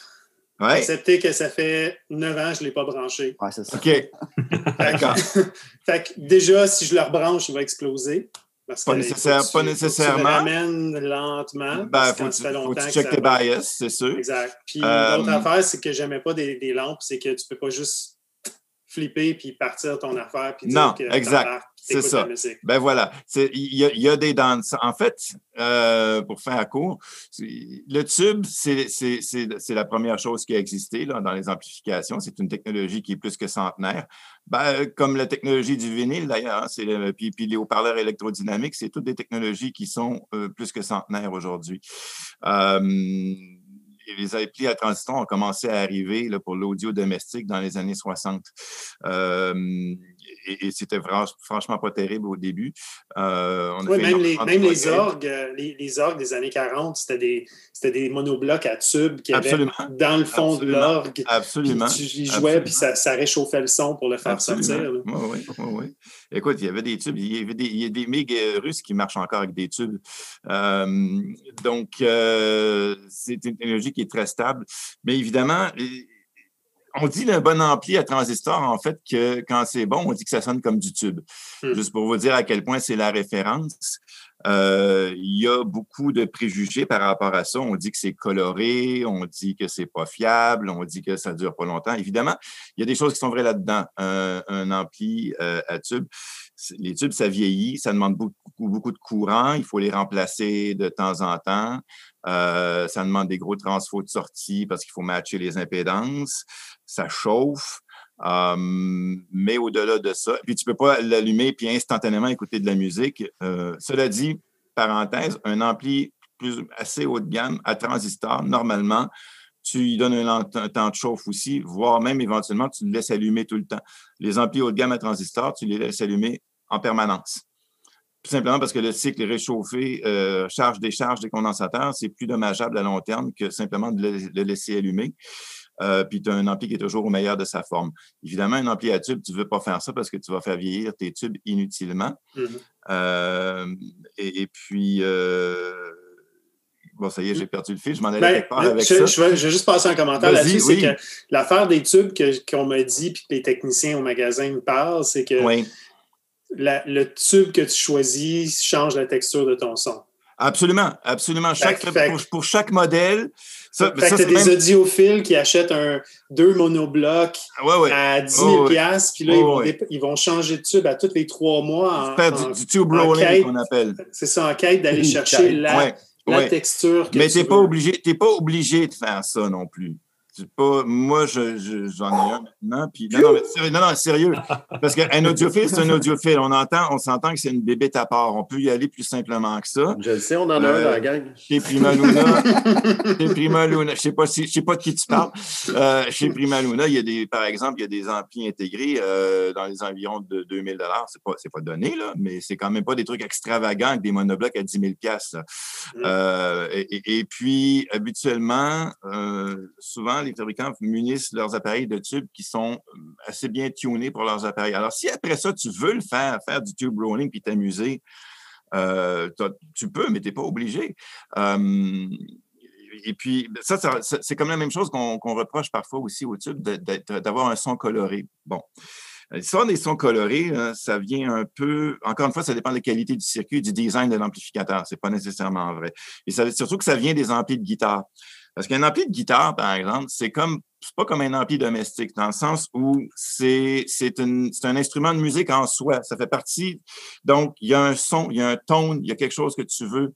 Ouais. Excepté que ça fait 9 ans que je ne l'ai pas branché. Ouais, c'est ça. OK. D'accord. fait que déjà, si je le rebranche, il va exploser. Parce pas, nécessaire, tu, pas nécessairement. Tu le ramènes lentement. Ben, faut, tu, faut que tu checkes tes bias, c'est sûr. Exact. Puis l'autre euh, affaire, c'est que j'aimais pas des, des lampes, c'est que tu peux pas juste flipper puis partir ton affaire. Puis non, dire que exact. C'est ça. Ben voilà. Il y, y, a des danses. En fait, euh, pour faire à court, le tube, c'est la première chose qui a existé là, dans les amplifications. C'est une technologie qui est plus que centenaire. Ben, comme la technologie du vinyle, d'ailleurs, hein, puis, puis les haut-parleurs électrodynamiques, c'est toutes des technologies qui sont euh, plus que centenaires aujourd'hui. Euh, les applis à transistor ont commencé à arriver là, pour l'audio domestique dans les années 60. Euh, et, c'était franchement pas terrible au début. Euh, oui, même, les, même les, orgues, euh, les, orgues des années 40, c'était des, des monoblocs à tubes qui avaient dans le fond de l'orgue. Absolument. Puis tu y jouais, puis ça, ça, réchauffait le son pour le faire sortir. Oui, oui, oui. Écoute, il y avait des tubes. Il y, avait des, il y a des MiG russes qui marchent encore avec des tubes. donc, c'est une technologie qui est très stable. Mais évidemment, on dit le bon ampli à transistor, en fait, que quand c'est bon, on dit que ça sonne comme du tube. Hmm. Juste pour vous dire à quel point c'est la référence. Euh, il y a beaucoup de préjugés par rapport à ça. On dit que c'est coloré, on dit que c'est pas fiable, on dit que ça dure pas longtemps. Évidemment, il y a des choses qui sont vraies là-dedans. un ampli euh, à tube, les tubes, ça vieillit, ça demande beaucoup, de courant, il faut les remplacer de temps en temps. Euh, ça demande des gros transfos de sortie parce qu'il faut matcher les impédances. Ça chauffe. Mais au-delà de ça, puis tu ne peux pas l'allumer puis instantanément écouter de la musique. Euh, cela dit, parenthèse, un ampli assez haut de gamme à transistor, normalement, tu lui donnes un, temps de chauffe aussi, voire même éventuellement, tu le laisses allumer tout le temps. Les amplis haut de gamme à transistor, tu les laisses allumer en permanence. tout simplement parce que le cycle réchauffé, euh, charge-décharge des condensateurs, c'est plus dommageable à long terme que simplement de le, laisser allumer. Euh, puis tu as un ampli qui est toujours au meilleur de sa forme. Évidemment, un ampli à tube, tu ne veux pas faire ça parce que tu vas faire vieillir tes tubes inutilement. Mm-hmm. Euh, et, puis, bon, ça y est, j'ai perdu le fil. Je m'en allais ben, quelque part avec je, ça. Je vais, juste passer un commentaire là-dessus. C'est que l'affaire des tubes qu'on m'a dit, puis que les techniciens au magasin me parlent, c'est que le tube que tu choisis change la texture de ton son. Absolument, absolument. Chaque, pour, chaque modèle. Ça, fait que des audiophiles qui achètent un, deux monoblocs à 10 000 puis là, ils, vont, changer de tube à tous les trois mois. En, du, tube rolling qu'on appelle. C'est ça, en quête d'aller chercher la, texture. Que Mais tu n'es pas, obligé, pas obligé de faire ça non plus. Pas, moi, j'en je, j'en ai un maintenant. Puis, non, non, mais, non, non, sérieux. Parce qu'un audiophile, c'est un audiophile. On entend, on s'entend que c'est une bébête à part. On peut y aller plus simplement que ça. Je le sais, on en a un dans la euh, gang. Chez Prima Luna. chez Prima Luna. Je sais pas si, je sais pas de qui tu parles. Euh, chez Prima Luna, il y a des, par exemple, il y a des amplis intégrés euh, dans les environs de 2000 C'est pas, c'est pas donné, là, mais c'est quand même pas des trucs extravagants avec des monoblocs à 10 000 mm. et, et, puis, habituellement, souvent, les fabricants munissent leurs appareils de tubes qui sont euh, assez bien tunés pour leurs appareils. Alors, si après ça, tu veux le faire, faire du tube rolling puis t'amuser, euh, tu peux, mais tu n'es pas obligé. et puis, ça, c'est comme la même chose qu'on reproche parfois aussi au tube, d'avoir un son coloré. Bon. L'histoire des sons colorés, ça vient un peu, encore une fois, ça dépend de la qualité du circuit, du design de l'amplificateur. C'est pas nécessairement vrai. Et ça, surtout que ça vient des amplis de guitare. Parce qu'un ampli de guitare, par exemple, c'est comme c'est pas comme un ampli domestique, dans le sens où c'est un instrument de musique en soi. Ça fait partie. Donc, il y a un son, il y a un ton, il y a quelque chose que tu veux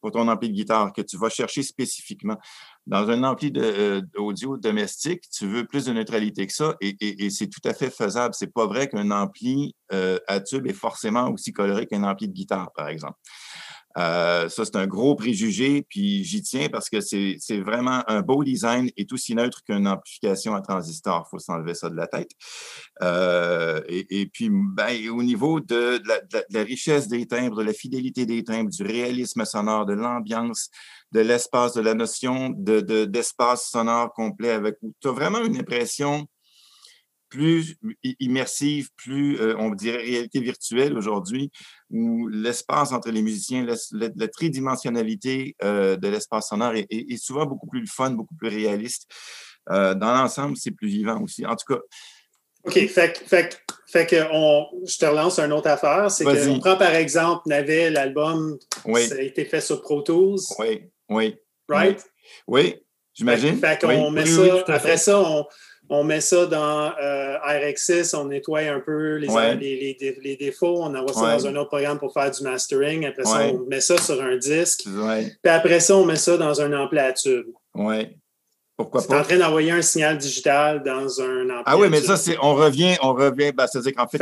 pour ton ampli de guitare, que tu vas chercher spécifiquement. Dans un ampli d'audio domestique, tu veux plus de neutralité que ça, et, et, c'est tout à fait faisable. C'est pas vrai qu'un ampli euh, à tube est forcément aussi coloré qu'un ampli de guitare, par exemple. Euh, ça, c'est un gros préjugé, puis j'y tiens parce que c'est vraiment un beau design et aussi neutre qu'une amplification à transistor. Il faut s'enlever ça de la tête. Euh, et, puis, ben, au niveau de, la, richesse des timbres, de la fidélité des timbres, du réalisme sonore, de l'ambiance, de l'espace, de la notion d'espace de, sonore complet, avec tu as vraiment une impression plus immersive, plus, euh, on dirait, réalité virtuelle aujourd'hui, où l'espace entre les musiciens, la, tridimensionnalité euh, de l'espace sonore est, souvent beaucoup plus fun, beaucoup plus réaliste. Euh, dans l'ensemble, c'est plus vivant aussi. En tout cas. OK, fait, fait, fait que on, je te relance une autre affaire. C'est qu'on prend par exemple Navet, l'album, ça a été fait sur Pro Tools. Oui, oui. Right? Oui, j'imagine. Fait, qu'on met ça, après ça, on, on met ça dans euh, RX6, on nettoie un peu les, les, défauts, on envoie ça dans un autre programme pour faire du mastering. Après ça, on met ça sur un disque. Puis après ça, on met ça dans un ampli à tube. Oui. Pourquoi pas? Tu en train d'envoyer un signal digital dans un ampli Ah oui, mais ça, c'est, on revient, on revient, ben, c'est-à-dire qu'en fait,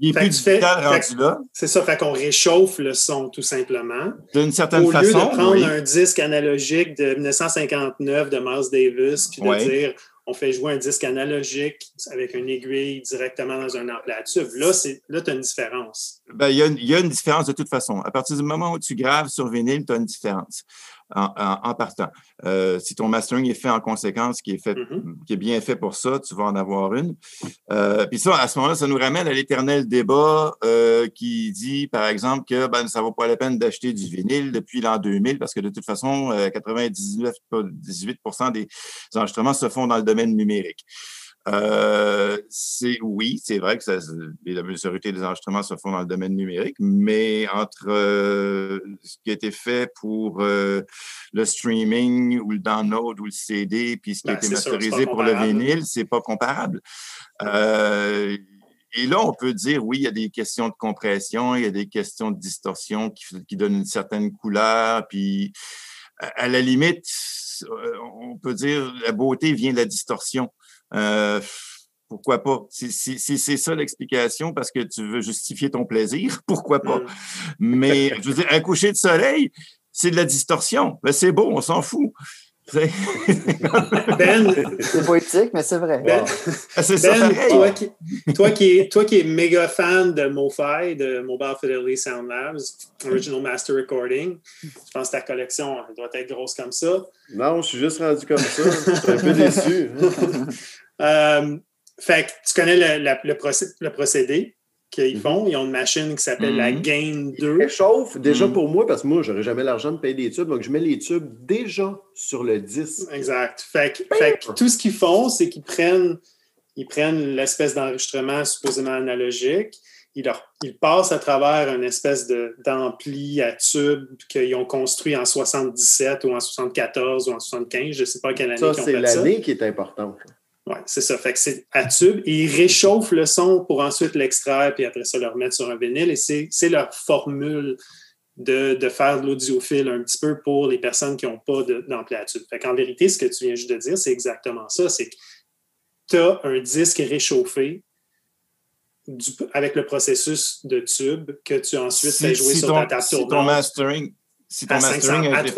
il n'est plus digital rendu là. C'est ça, fait qu'on réchauffe le son tout simplement. D'une certaine façon. Au lieu de prendre un disque analogique de 1959 de Miles Davis, puis de dire on fait jouer un disque analogique avec une aiguille directement dans un ampli à tube. Là, là tu as une différence. Ben, il y, y, a une différence de toute façon. À partir du moment où tu graves sur vinyle, tu as une différence en, partant. Euh, si ton mastering est fait en conséquence, qui est, fait, mm-hmm. qui est bien fait pour ça, tu vas en avoir une. Euh, puis ça, à ce moment-là, ça nous ramène à l'éternel débat euh, qui dit, par exemple, que ben, ça ne vaut pas la peine d'acheter du vinyle depuis l'an 2000 parce que de toute façon, 98% des enregistrements se font dans le domaine numérique. Euh, c'est oui, c'est vrai que ça, la majorité des enregistrements se font dans le domaine numérique, mais entre euh, ce qui a été fait pour euh, le streaming ou le download ou le CD, puis ce qui a ben, été masterisé pour le vinyle, c'est pas comparable. et là, on peut dire, oui, il y a des questions de compression, il y a des questions de distorsion qui, qui donnent une certaine couleur, puis à la limite, on peut dire la beauté vient de la distorsion. Euh, pourquoi pas? Si, c'est ça l'explication, parce que tu veux justifier ton plaisir, pourquoi pas? Mm. Mais je veux dire, un coucher de soleil, c'est de la distorsion. Ben, c'est beau, on s'en fout. ben, c'est poétique, mais c'est vrai. Ben, ah, c'est ça, ben, toi, qui, toi, qui es, toi qui es méga fan de MoFi, de Mobile Fidelity Sound Labs, Original Master Recording, je pense que ta collection doit être grosse comme ça. Non, je suis juste rendu comme ça. Je suis un peu déçu. euh, fait que tu connais le, le, procédé, le procédé qu'ils mhm. font. Ils ont une machine qui s'appelle la mhm. Gain 2. Ils chauffe déjà mhm. pour moi parce que moi, j'aurais jamais l'argent de payer des tubes. Donc, je mets les tubes déjà sur le disque. Exact. Fait que, fait que tout ce qu'ils font, c'est qu'ils prennent ils prennent l'espèce d'enregistrement supposément analogique, ils, leur, ils, passent à travers une espèce d'ampli à tubes qu'ils ont construit en 77 ou en 74 ou en 75, je ne sais pas quelle année ça, c'est l'année qui est importante. Oui, c'est ça. Fait que c'est à tube et ils réchauffent le son pour ensuite l'extraire puis après ça le remettre sur un vinyle. Et c'est leur formule de, de, faire de l'audiophile un petit peu pour les personnes qui n'ont pas d'ampli à tube. Fait qu'en vérité, ce que tu viens juste de dire, c'est exactement ça. C'est que tu as un disque réchauffé avec le processus de tube que tu ensuite fais jouer sur ta table si ton mastering, si ton mastering a été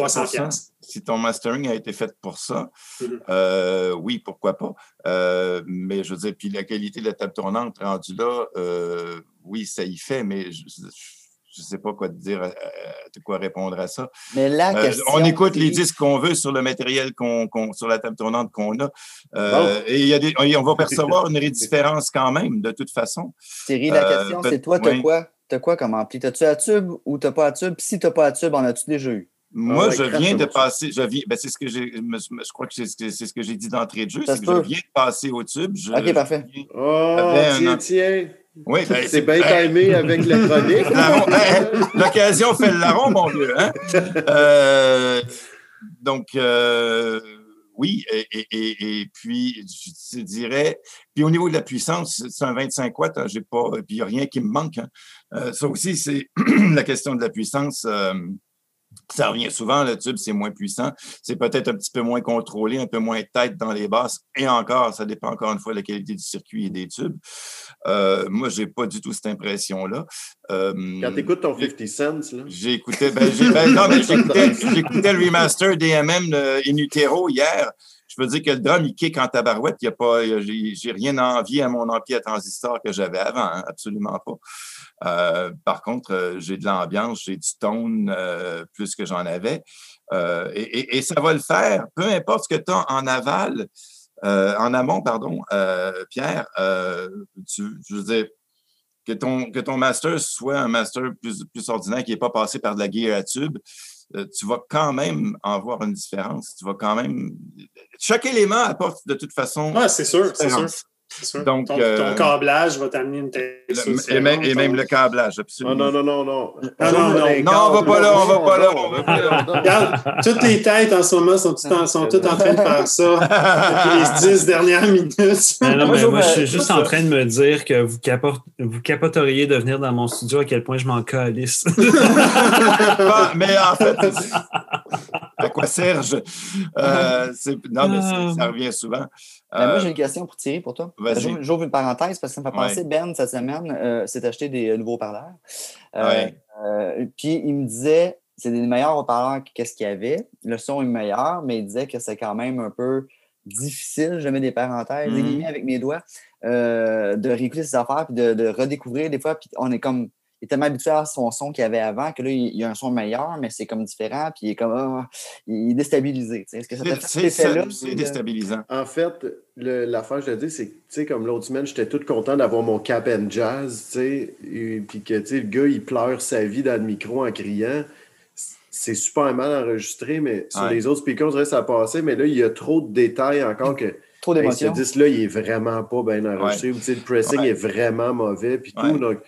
si ton mastering a été fait pour ça, mm-hmm. euh, oui, pourquoi pas. Euh, mais je veux dire, puis la qualité de la table tournante rendue là, euh, oui, ça y fait, mais je ne sais pas quoi te dire, de quoi répondre à ça. Mais question, on écoute les disques qu'on veut sur le matériel qu'on, sur la table tournante qu'on a. Et il y a des, on va percevoir une différence quand même, de toute façon. Thierry, la question, c'est toi, tu as quoi? Quoi comme ampli? T'as-tu à tube ou t'as pas à tube? Si tu n'as pas à tube, en as-tu déjà eu? Moi, je viens de passer, je, viens, ben c'est ce que j'ai, je crois que c'est ce que j'ai dit d'entrée de jeu, c'est que je viens de passer au tube. Je, OK, parfait. oh, tiens, tiens. Oui, ben, c'est bien timé avec le chronique. Ben, l'occasion fait le larron, mon vieux. Hein? Euh, donc, euh, oui, et, puis, je dirais, puis au niveau de la puissance, c'est un 25 watts, hein, j'ai pas, puis il a rien qui me manque. Hein. Euh, ça aussi, c'est la question de la puissance. Euh, ça revient souvent, le tube, c'est moins puissant. C'est peut-être un petit peu moins contrôlé, un peu moins tête dans les basses. Et encore, ça dépend encore une fois de la qualité du circuit et des tubes. Euh, moi, je n'ai pas du tout cette impression-là. Euh, Quand tu écoutes ton 50 cents, là. J'ai écouté, ben, ben j'écoutais le remaster DMM In Utero hier. Je veux dire que le drum, il kick en tabarouette. Il y a pas, j'ai rien envie à mon ampli à transistor que j'avais avant, hein, absolument pas. Euh, par contre, euh, j'ai de l'ambiance, j'ai du tone euh, plus que j'en avais. Et, ça va le faire, peu importe ce que tu as en aval, en amont, pardon, Pierre, tu, je veux dire, que ton, que ton master soit un master plus, plus ordinaire qui n'est pas passé par de la gear à tube, tu vas quand même en voir une différence. Tu vas quand même. Chaque élément apporte de toute façon. Oui, c'est sûr, c'est sûr. Donc, ton, euh, câblage va t'amener une tête. Et, même, et même, le câblage, absolument. Non, non, non, non. Non, non, non. Non, on va pas là, on va pas là. Regarde, toutes les têtes en ce moment sont, toutes en, sont toutes en train de faire ça depuis les dix dernières minutes. Non, mais moi, je suis juste en train de me dire que vous, vous capoteriez de venir dans mon studio à quel point je m'en calisse. mais en fait, à quoi Serge? Euh, non, mais ça revient souvent. Ben, moi, j'ai une question pour Thierry, pour toi. J'ouvre une parenthèse parce que ça me fait penser, Ben, cette semaine, euh, s'est acheté des euh, nouveaux parleurs. Euh, puis il me disait, c'est des meilleurs haut-parleurs qu'est-ce qu'il y avait. Le son est meilleur, mais il disait que c'est quand même un peu difficile, je mets des parenthèses, mm avec mes doigts, de réécouter ses affaires puis de, de, redécouvrir des fois. Puis on est comme il est tellement habitué à son son qu'il avait avant que là, il, y a un son meilleur, mais c'est comme différent, puis il est comme ah, il est déstabilisé. Est-ce que ça C'est déstabilisant. En fait, l'affaire, je te dis, c'est que comme l'autre semaine, j'étais tout content d'avoir mon cap and jazz, puis que le gars, il pleure sa vie dans le micro en criant. C'est super mal enregistré, mais sur les autres speakers, on dirait que ça a passé, mais là, il y a trop de détails encore que. Trop d'émotions. ce disque-là, il est vraiment pas bien enregistré. le pressing est vraiment mauvais, puis tout. Donc,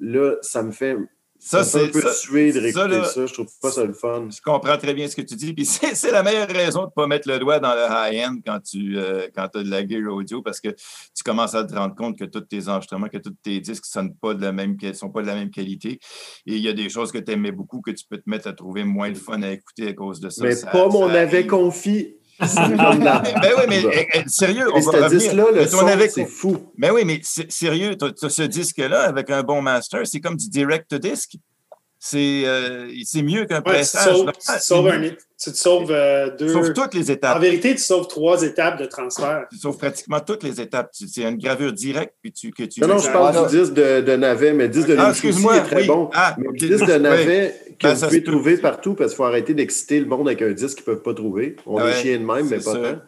là, ça me fait. Ça, c'est un peu suer de réécouter ça, Je trouve pas ça le fun. Je comprends très bien ce que tu dis. Puis c'est la meilleure raison de ne pas mettre le doigt dans le high-end quand tu euh, quand as de la gear audio parce que tu commences à te rendre compte que tous tes enregistrements, que tous tes disques ne pas de la même, sont pas de la même qualité. Et il y a des choses que tu aimais beaucoup que tu peux te mettre à trouver moins le fun à écouter à cause de ça. Mais pas mon avait confié ben oui, mais eh, eh, sérieux, on va revenir. là le son, c'est fou. Ben oui, mais sérieux, ce disque-là, avec un bon master, c'est comme du direct-to-disc. C'est euh, mieux qu'un pressage. Tu, sauves, un, tu te sauves euh, deux. Tu sauves toutes les étapes. En vérité, tu sauves trois étapes de transfert. Tu sauves pratiquement toutes les étapes. C'est une gravure directe puis tu, que tu. Non, non, je parle du disque de, de navet, mais le disque de ah, excuse-moi, est très bon. Ah, mais le disque de navet que ben, vous pouvez trouver partout parce qu'il faut arrêter d'exciter le monde avec un disque qu'ils ne peuvent pas trouver. On ah est chiens de même, mais pas tant.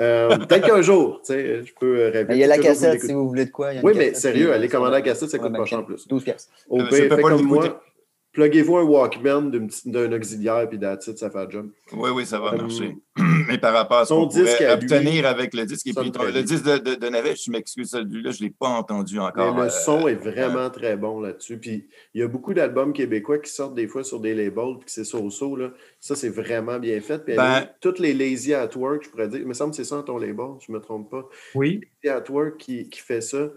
Euh, peut-être qu'un jour, tu sais, je peux répéter. Il y a la cassette si vous voulez de quoi. oui, mais sérieux, aller commander la cassette, ça coûte pas cher en plus? 12 pièces. Au pire, fait comme moi. Pluguez-vous un Walkman d'un auxiliaire, puis that's ça fait le job. Oui, oui, ça va marcher. Mais par rapport à ce qu'on pourrait obtenir avec le disque, et puis le disque de, de, de Navet, je m'excuse, celui-là, je ne l'ai pas entendu encore. Mais le euh, son est vraiment très bon là-dessus. Puis il y a beaucoup d'albums québécois qui sortent des fois sur des labels, puis c'est so-so. Là. Ça, c'est vraiment bien fait. Puis ben, toutes les Lazy at Work, je pourrais dire, il me semble que c'est ça ton label, je ne me trompe pas. Oui. Lazy at Work qui, qui fait ça.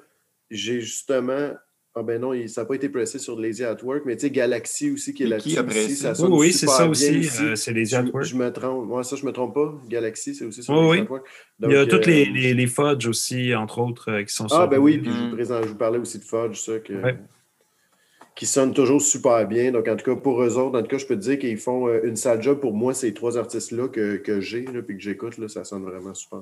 J'ai justement ah ben non, ça n'a pas été pressé sur Lazy at Work, mais tu sais, Galaxy aussi qui est là-dessus. Ça oui, c'est ça aussi, euh, c'est Lazy at Work. Je, me trompe, moi ça je me trompe pas. Galaxy, c'est aussi sur Lazy at Work. Il y a toutes les, euh, les, les, Fudge aussi, entre autres, euh, qui sont Ah ben oui, puis je, je, vous parlais aussi de Fudge, ça, que, qui sonne toujours super bien. Donc en tout cas, pour eux autres, en tout cas, je peux te dire qu'ils font une sale job. Pour moi, ces trois artistes-là que, que j'ai, puis que j'écoute, ça sonne vraiment super.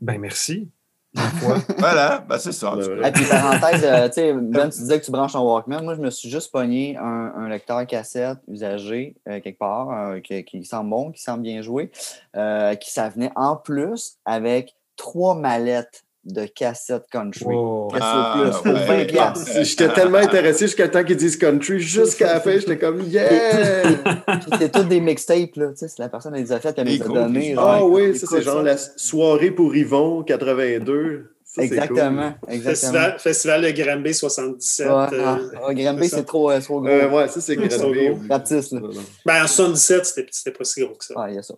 Ben merci. voilà, ben c'est ça. Et puis, parenthèse, euh, tu sais, Ben, tu disais que tu branches ton Walkman. Moi, je me suis juste pogné un, un lecteur cassette usagé euh, quelque part, euh, qui, qui, semble bon, qui semble bien joué, qui ça venait en plus avec trois mallettes de cassette country. Oh. Ah, J'étais tellement intéressé jusqu'à temps qu'ils disent country. Jusqu'à la fin, j'étais comme yeah! C'était toutes des mixtapes, là. Tu sais, c'est la personne qui les a faites, qui les a données. Ah oui, ça, c'est genre la soirée pour Yvon 82 exactement. exactement. Festival, de Granby 77. Ouais, euh, ah, Granby, c'est trop, euh, trop gros. Euh, ouais, ça, c'est Granby. Baptiste. Là. Ben, en 77, c'était pas si gros que ça. Ah, il y a ça.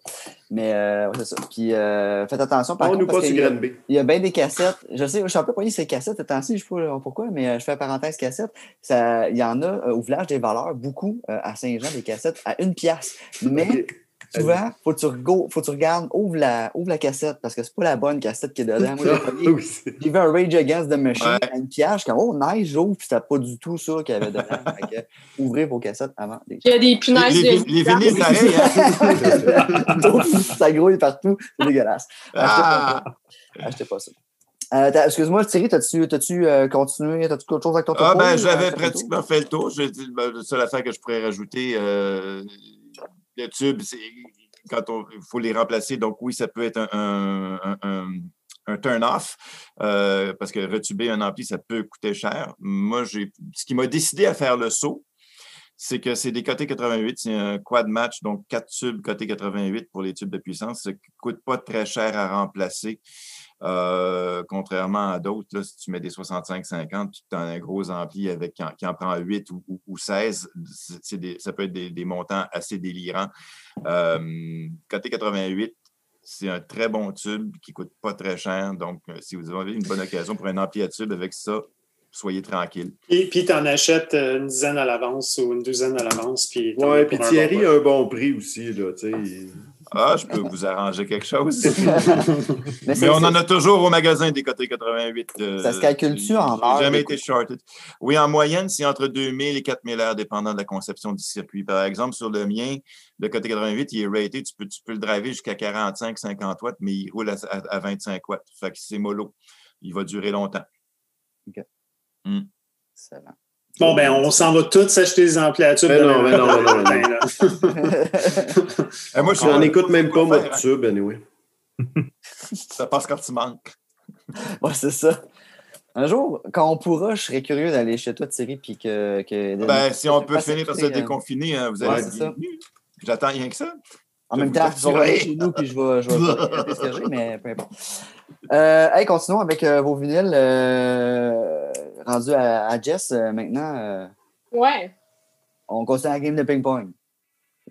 Mais, euh, c'est ça. Puis, euh, faites attention. Par On nous pas sur Granby. Il y a bien des cassettes. Je sais, je suis un peu poigné ces cassettes. Attention, je ne sais pas pourquoi, mais je fais parenthèse cassettes. Ça, il y en a au village des valeurs, beaucoup à Saint-Jean, des cassettes à une pièce. Mais souvent, faut que tu, faut que tu regardes, ouvre la, ouvre la cassette, parce que c'est pas la bonne cassette qui est dedans. Moi, j'ai vu un Rage Against the Machine à une piège, comme, oh, nice, j'ouvre, puis c'était pas du tout ça qu'il y avait dedans. ouvrez vos cassettes avant. Il y a des punaises les, de Les, vinyles hein? ça grouille partout, c'est dégueulasse. Ah. Achetez pas ça. Euh, Excuse-moi, Thierry, as-tu as euh, continué? As-tu quelque chose avec ton topo? Ah, ben, j'avais pratiquement fait le tour. J'ai dit, ben, la seule affaire que je pourrais rajouter, euh, le tube, quand il faut les remplacer, donc oui, ça peut être un, un, turn-off, euh, parce que retuber un ampli, ça peut coûter cher. Moi, ce qui m'a décidé à faire le saut, c'est que c'est des côtés 88, c'est un quad match, donc quatre tubes côté 88 pour les tubes de puissance. Ça ne coûte pas très cher à remplacer. Euh, contrairement à d'autres, si tu mets des 65-50 puis tu as un gros ampli avec, qui, en, prend 8 ou, 16, ça peut être des, montants assez délirants. Euh, côté 88, c'est un très bon tube qui ne coûte pas très cher. Donc, euh, si vous avez une bonne occasion pour un ampli à tube avec ça, soyez tranquille. Et puis, tu en achètes une dizaine à l'avance ou une douzaine à l'avance. Oui, puis Thierry a un bon prix aussi. Là, ah, je peux vous arranger quelque chose. mais, on en a toujours au magasin des côtés 88. Euh, ça se calcule-tu en heure? jamais été shorted. Oui, en moyenne, c'est entre 2000 et 4000 heures, dépendant de la conception du circuit. Par exemple, sur le mien, le côté 88, il est rated. Tu peux, tu peux le driver jusqu'à 45, 50 watts, mais il roule à, 25 watts. Fait que c'est mollo. Il va durer longtemps. OK. Hmm. Excellent. Bon, ben, on s'en va tous acheter des amplis à tube. Mais non, mais non, mais non, non. moi, je n'en écoute même pas, moi, de tube, anyway. ça passe quand tu manques. ouais, c'est ça. Un jour, quand on pourra, je serais curieux d'aller chez toi, Thierry, puis que... que ben, si on peut finir par se déconfiner, hein, vous allez... Ouais, J'attends rien que ça. En même temps, tu vas chez nous, puis je vais, je vais mais peu importe. Euh, hey, continuons avec euh, vos vinyles euh, rendus à, Jess euh, maintenant. Euh, ouais. On continue la game de ping-pong.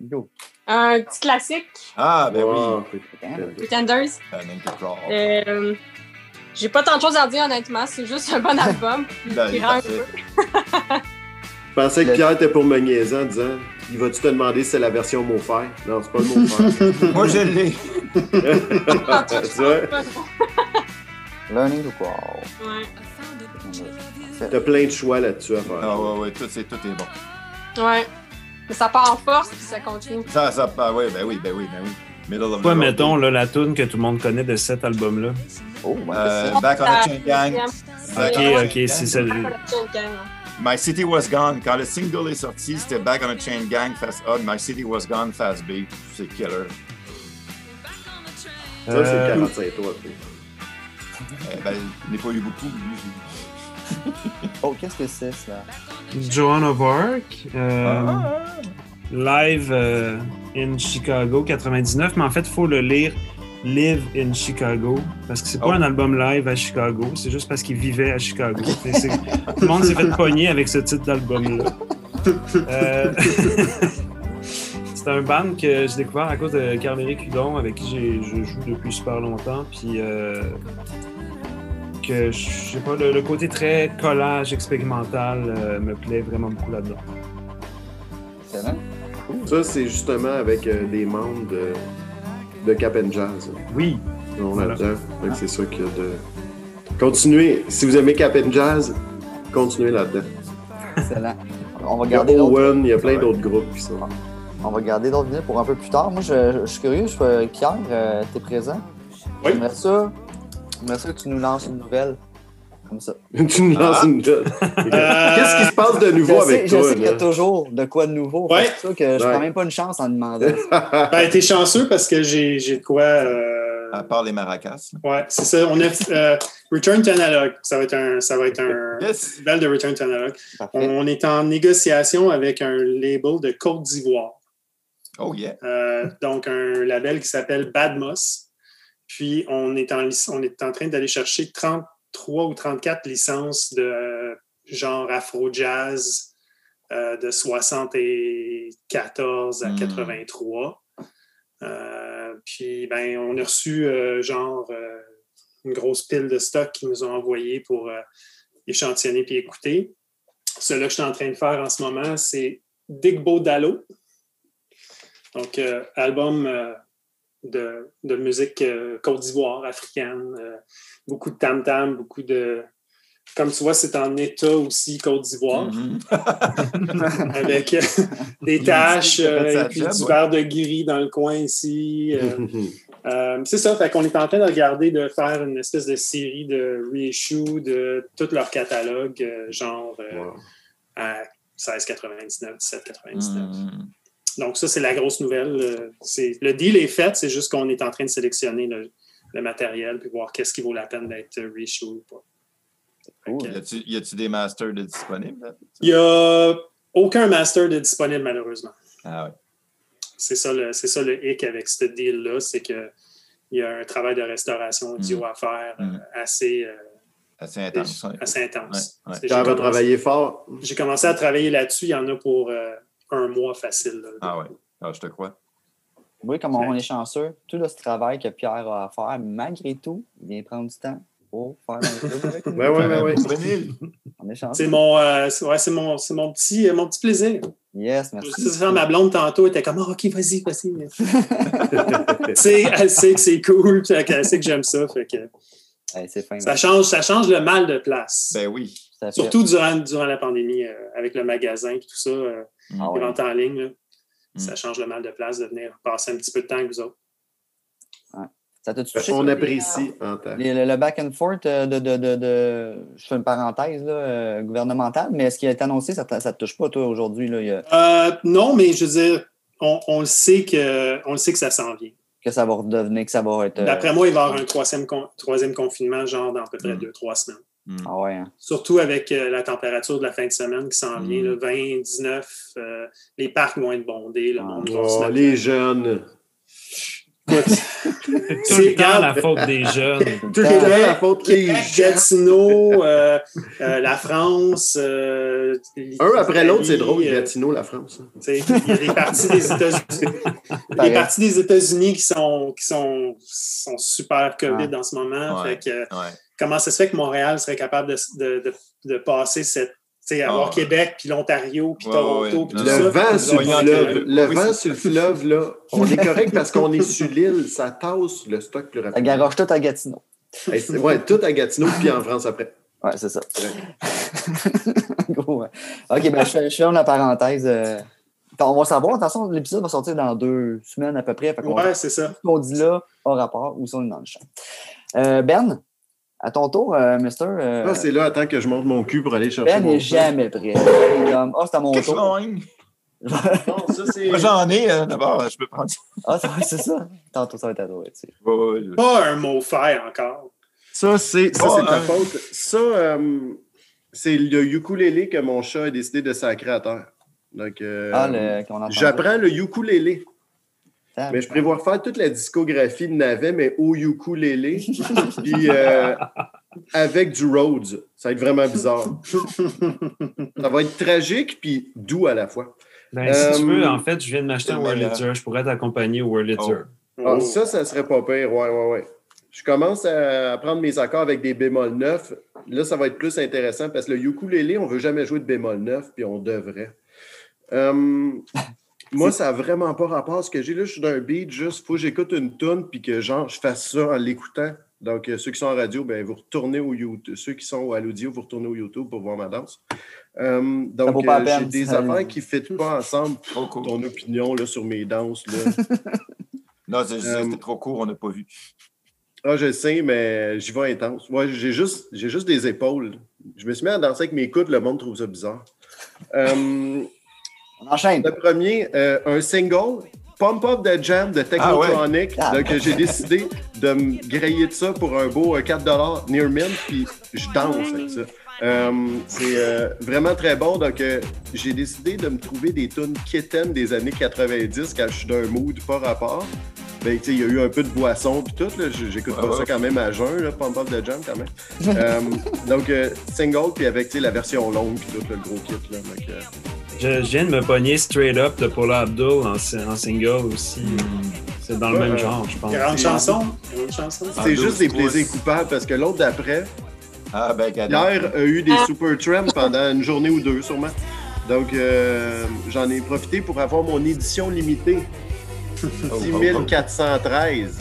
Go. Un petit classique. Ah, ben oui. Pretenders. Euh, J'ai pas tant de choses à dire, honnêtement. C'est juste un bon album. Ben, qui rend un peu. Je pensais que Pierre était pour me niaiser en disant Il va-tu te demander si c'est la version mot fer Non, c'est pas le mot fer. Moi, je l'ai. Learning to crawl. Ouais. T'as plein de choix là-dessus à faire. Ah ouais, ouais, tout, est, tout est bon. Ouais. Mais ça part en force, puis ça continue. Ça, ça part, oui, ben oui, ben oui, ben oui. Middle of Quoi, mettons, là, la tune que tout le monde connaît de cet album-là? Oh, ouais, Euh, c'est ça. Back on the Chain Gang. Ok, Ouais. ok, c'est ça. My City Was Gone. Quand le single est sorti, c'était Back on a Chain Gang, face A. My City Was Gone, face B. C'est killer. Ça, c'est Euh, 45 tours. Eh ben, je n'ai pas eu beaucoup. lui. Oh, qu'est-ce que c'est, ça? Joan of Arc, euh, Ah. live euh, in Chicago 99, mais en fait, il faut le lire Live in Chicago, parce que c'est pas Oh. un album live à Chicago, c'est juste parce qu'il vivait à Chicago. Tout le monde s'est fait pogner avec ce titre d'album-là. Euh, c'est un band que j'ai découvert à cause de Carl-Éric Hudon, avec qui j'ai- je joue depuis super longtemps, puis euh, que, je sais pas, le, le côté très collage expérimental euh, me plaît vraiment beaucoup là-dedans. Excellent. Ça, c'est justement avec euh, des membres de, de Cap and Jazz. Oui, On Voilà. là-dedans. Que C'est ça qu'il y a de. Continuez. Si vous aimez Cap and Jazz, continuez là-dedans. Excellent. On va Il y a garder Owen, il y a plein d'autres groupes qui sont. On va garder d'autres vinyles pour un peu plus tard. Moi, je, je suis curieux. Je, euh, t'es présent? Oui. J'aimerais ça, j'aimerais ça que tu nous lances une nouvelle. Comme ça. tu nous lances une note. Qu'est-ce qui se passe de nouveau je sais, avec je toi? sais qu'il y a toujours de quoi de nouveau. Ouais. C'est ça que je Ouais. prends même pas une chance en demandant. Ben, t'es chanceux parce que j'ai j'ai de quoi. euh, À part les maracas. Ouais, c'est ça. On a euh, Return to Analog. Ça va être un, ça va être un Yes. festival de Return to Analog. On est en négociation avec un label de Côte d'Ivoire. Oh yeah. Euh, donc, un label qui s'appelle Badmos. Puis, on est en, on est en train d'aller chercher 33 ou 34 licences de euh, genre afro-jazz euh, de 74 à Hmm. 83. Euh, puis, ben, on a reçu genre une grosse pile de stock qu'ils nous ont envoyé pour échantillonner puis écouter. Celui que je suis en train de faire en ce moment, c'est Digbo Dallo. Donc, euh, album euh, de, de musique euh, Côte d'Ivoire, africaine. euh, beaucoup de tam-tam, beaucoup de. Comme tu vois, c'est en état aussi Côte d'Ivoire, Mhm. avec euh, des taches euh, et puis job, du ouais. verre de gris dans le coin ici. euh, euh, c'est ça, fait qu'on est en train de regarder de faire une espèce de série de reissue de tout leur catalogue, euh, genre euh, Wow. à 16,99, 17,99. Mhm. Donc, ça, c'est la grosse nouvelle. Euh, c'est- Le deal est fait, c'est juste qu'on est en train de sélectionner le, le matériel puis voir qu'est-ce qui vaut la peine d'être euh, reissue ou pas. Que, Y a-tu- des masters de disponibles? là? Il n'y a aucun master de disponible, malheureusement. Ah ouais. C'est ça le, c'est ça le hic avec ce deal-là, c'est qu'il y a un travail de restauration audio Mm. à faire euh, Mm. assez, euh, Assez intense. assez intense. Ouais, j'ai commencé- travailler fort. J'ai commencé à travailler là-dessus. Il y en a pour euh, un mois facile. là. Ah ouais. Ah, je te crois. Oui, comme on est chanceux, tout le ce travail que Pierre a à faire, malgré tout, il vient prendre du temps pour faire un. Ben ouais, ben ouais. Vinyle. On est chanceux. C'est mon, euh, ouais, c'est mon, c'est mon, petit, euh, mon petit plaisir. Yes, merci. C'est ça, ma blonde tantôt était comme Ah, OK, vas-y, vas-y. Tu sais, elle sait que c'est cool, puis elle sait que j'aime ça. Fait que Hey, c'est fin. ça, change, ça change le mal de place. Ben oui. Surtout durant, durant la pandémie, euh, avec le magasin et tout ça, euh, Ah les ouais. ventes en ligne, là, Mm. ça change le mal de place de venir passer un petit peu de temps avec vous autres. Ça t'a touché? On apprécie en temps. les- le, le back and forth euh, de, de, de, de- je fais une parenthèse là, euh, gouvernementale, mais ce qui a été annoncé, ça ne te touche pas, toi, aujourd'hui. a- Euh, non, mais je veux dire, on, on le sait que, on le sait que ça s'en vient. que ça va redevenir, que ça va être. euh, D'après moi, il va y avoir un troisième, con- troisième confinement, genre dans à peu près Mm. deux, trois semaines. Ah ouais, hein. Surtout avec euh, la température de la fin de semaine qui s'en Mm. vient, là, 20, 19, euh, les parcs vont être bondés, le Ah. monde va se Oh, les jeunes. Tout le temps la faute des jeunes. Tout le temps la faute des. Gatineau, euh, euh, la France. euh, Un après l'autre, c'est drôle, Gatineau, la France. hein. Il y a des parties des États-Unis. Il y a des parties des États-Unis qui sont, qui sont, sont super COVID en ce moment. Ouais. Fait que, Ouais. comment ça se fait que Montréal serait capable de, de, de, de passer cette. Avoir Ah. Québec, puis l'Ontario, puis Ouais, Toronto, ouais. puis tout Le ça. vent sur le fleuve, le Oui, vent sur le fleuve, là, on est correct parce qu'on est sur l'île, ça tasse le stock plus Ça rapidement. garoche tout à Gatineau. Ouais, tout à Gatineau, puis en France après. Ouais, c'est ça. Gros, OK, ben, je, ferme la parenthèse. Euh, on va savoir. De toute façon, l'épisode va sortir dans deux semaines à peu près. ouais, c'est ça. Ce qu'on dit là a rapport ou si on est dans le champ. Euh, ben, à ton tour, euh, Mister. Euh, ah, c'est là, attends que je monte mon cul pour aller chercher. Ben n'est jamais prêt. Ah, oh, c'est à mon tour. non, ça, c'est. Moi, j'en ai, euh, d'abord, je peux prendre ça. Ah, c'est ça. Tantôt, ça va être à toi. Tu sais. Pas un mot fait encore. Ça, c'est ça, c'est ta faute. Ça, c'est le ukulélé que mon chat a décidé de sacrer à terre. Donc, ah, j'apprends le ukulélé. Mais je prévois faire toute la discographie de Navet, mais au ukulélé, puis euh, avec du Rhodes. Ça va être vraiment bizarre. ça va être tragique, puis doux à la fois. Ben, si tu veux, euh, en fait, je viens de m'acheter un Wurlitzer. Je pourrais t'accompagner au Wurlitzer. Oh. Ah, ça, ça serait pas pire. Ouais, ouais, ouais. Je commence à prendre mes accords avec des bémols neufs. Là, ça va être plus intéressant parce que le ukulélé, on ne veut jamais jouer de bémol neuf, puis on devrait. Euh, moi, ça n'a vraiment pas rapport à ce que j'ai. Là, je suis dans un beat, juste, il faut que j'écoute une tune puis que genre, je fasse ça en l'écoutant. Donc, euh, ceux qui sont en radio, ben, vous retournez au YouTube. Ceux qui sont à l'audio, vous retournez au YouTube pour voir ma danse. Euh, donc, euh, j'ai des affaires qui ne fitent pas ensemble. Ton opinion là, sur mes danses. Là. non, c'était trop court, on n'a pas vu. Ah, je sais, mais j'y vais intense. Moi, j'ai juste, juste des épaules. Je me suis mis à danser avec mes coudes, le monde trouve ça bizarre. Enchaîne. Le premier, euh, un single, Pump Up the Jam de Technotronic. Ah Donc, j'ai décidé de me griller de ça pour un beau 4 euh, near mint, puis je danse avec ça. Euh, c'est vraiment très bon. Donc, j'ai décidé de me trouver des tunes kitten des années 90 quand je suis d'un mood pas rapport. Ben, il y a eu un peu de boisson puis tout. J'écoute pas ça quand même à jeun, là, Pump Up the Jam quand même. donc, single, puis avec la version longue, puis tout le gros kit. Là, je, viens de me pogner straight up de Paula Abdul en, single aussi. C'est dans le même genre, je pense. Grande chanson. chanson. C'est juste des plaisirs coupables parce que l'autre d'après, ah, ben, hier, a eu des super trams pendant une journée ou deux, sûrement. Donc, euh, j'en ai profité pour avoir mon édition limitée. 6413.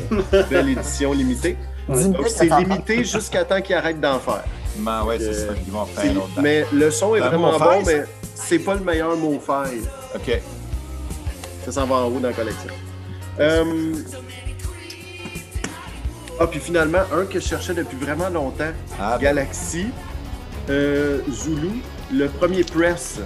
Belle édition limitée. Donc, c'est limité jusqu'à temps qu'ils arrêtent d'en faire. Ouais, c'est ça. Ils vont faire Mais le son est vraiment bon, mais c'est pas le meilleur mot faire. OK. Ça s'en va en haut dans la collection. Euh, ah, puis finalement, un que je cherchais depuis vraiment longtemps, ah. Galaxy, euh, Zulu, le premier press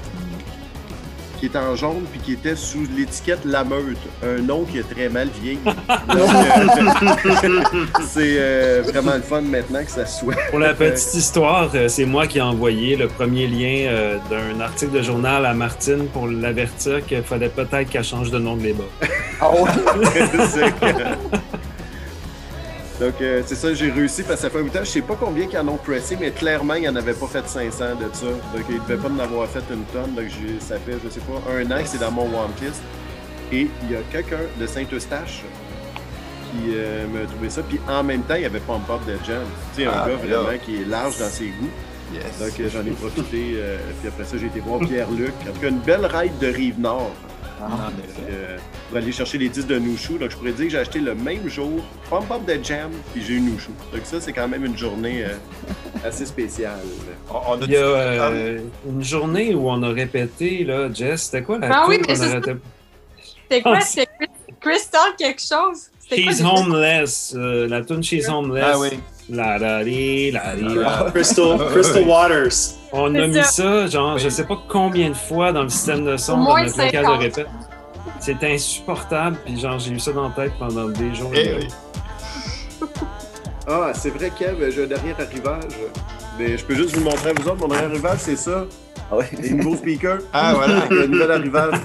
qui est en jaune puis qui était sous l'étiquette La Meute, un nom qui est très mal vieilli. Euh, c'est euh, vraiment le fun maintenant que ça soit. Pour la petite histoire, euh, c'est moi qui ai envoyé le premier lien d'un article de journal à Martine pour l'avertir qu'il fallait peut-être qu'elle change de nom de débat. Ah Donc, euh, c'est ça, j'ai réussi parce que ça fait un temps. Je sais pas combien qu'ils en ont pressé, mais clairement, ils n'en avaient pas fait 500 de ça. Donc, ils ne devaient pas en avoir fait une tonne. Donc, ça fait, je sais pas, un an que c'est dans mon List. Et il y a quelqu'un de Saint-Eustache qui euh, m'a trouvé ça. Puis en même temps, il y avait Pump Up de Jam. Tu sais, un ah, gars vraiment qui est large dans ses goûts. Donc, j'en ai profité. Euh, puis après ça, j'ai été voir Pierre-Luc. En tout cas, une belle ride de Rive-Nord. Ah, euh, pour aller chercher les disques de Nouchou. Donc, je pourrais dire que j'ai acheté le même jour Pump Up the Jam, puis j'ai eu Nouchou. Donc, ça, c'est quand même une journée euh, assez spéciale. Il y a euh, une journée où on a répété, là, Jess, c'était quoi la Ah oui, mais C'était quoi? C'était Crystal quelque chose? She's Homeless. la tune She's Homeless. Ah oui. La la la la Crystal, Crystal Waters. On a mis ça, genre, je sais pas combien de fois dans le système de son dans notre local de répète. C'était insupportable, puis genre, j'ai eu ça dans la tête pendant des jours. Eh ah, c'est vrai, Kev, j'ai un dernier arrivage. Mais je peux juste vous montrer à vous autres, mon dernier arrivage, c'est ça. Ah ouais. Les nouveaux speakers. Ah, voilà. Un nouvel arrivage.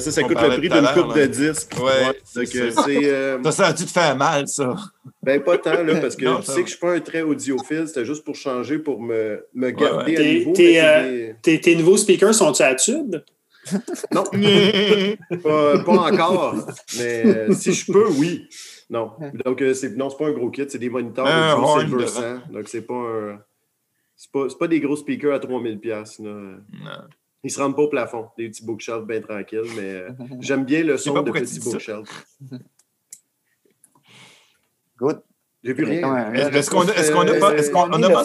Ça, ça coûte le prix d'une coupe de disques. Ouais. Donc, c'est. Euh... Ça, ça a dû te faire mal, ça. Ben, pas tant, là, parce que tu sais que je suis pas un très audiophile. C'était juste pour changer, pour me, me garder à niveau. Euh, tes, nouveaux speakers sont-ils à tube? Non. pas, pas, encore. Mais euh, si je peux, oui. Non. Donc, euh, c'est, non, c'est pas un gros kit. C'est des moniteurs de Silver 100. Donc, c'est pas un. C'est pas, pas, des gros speakers à 3000$. Là. Non. Ils se rendent pas au plafond. Des petits bookshelves bien tranquilles, mais j'aime bien le son de petits bookshelves. Good. J'ai plus rien. Est-ce qu'on a, est-ce qu'on a pas, est-ce qu'on a pas,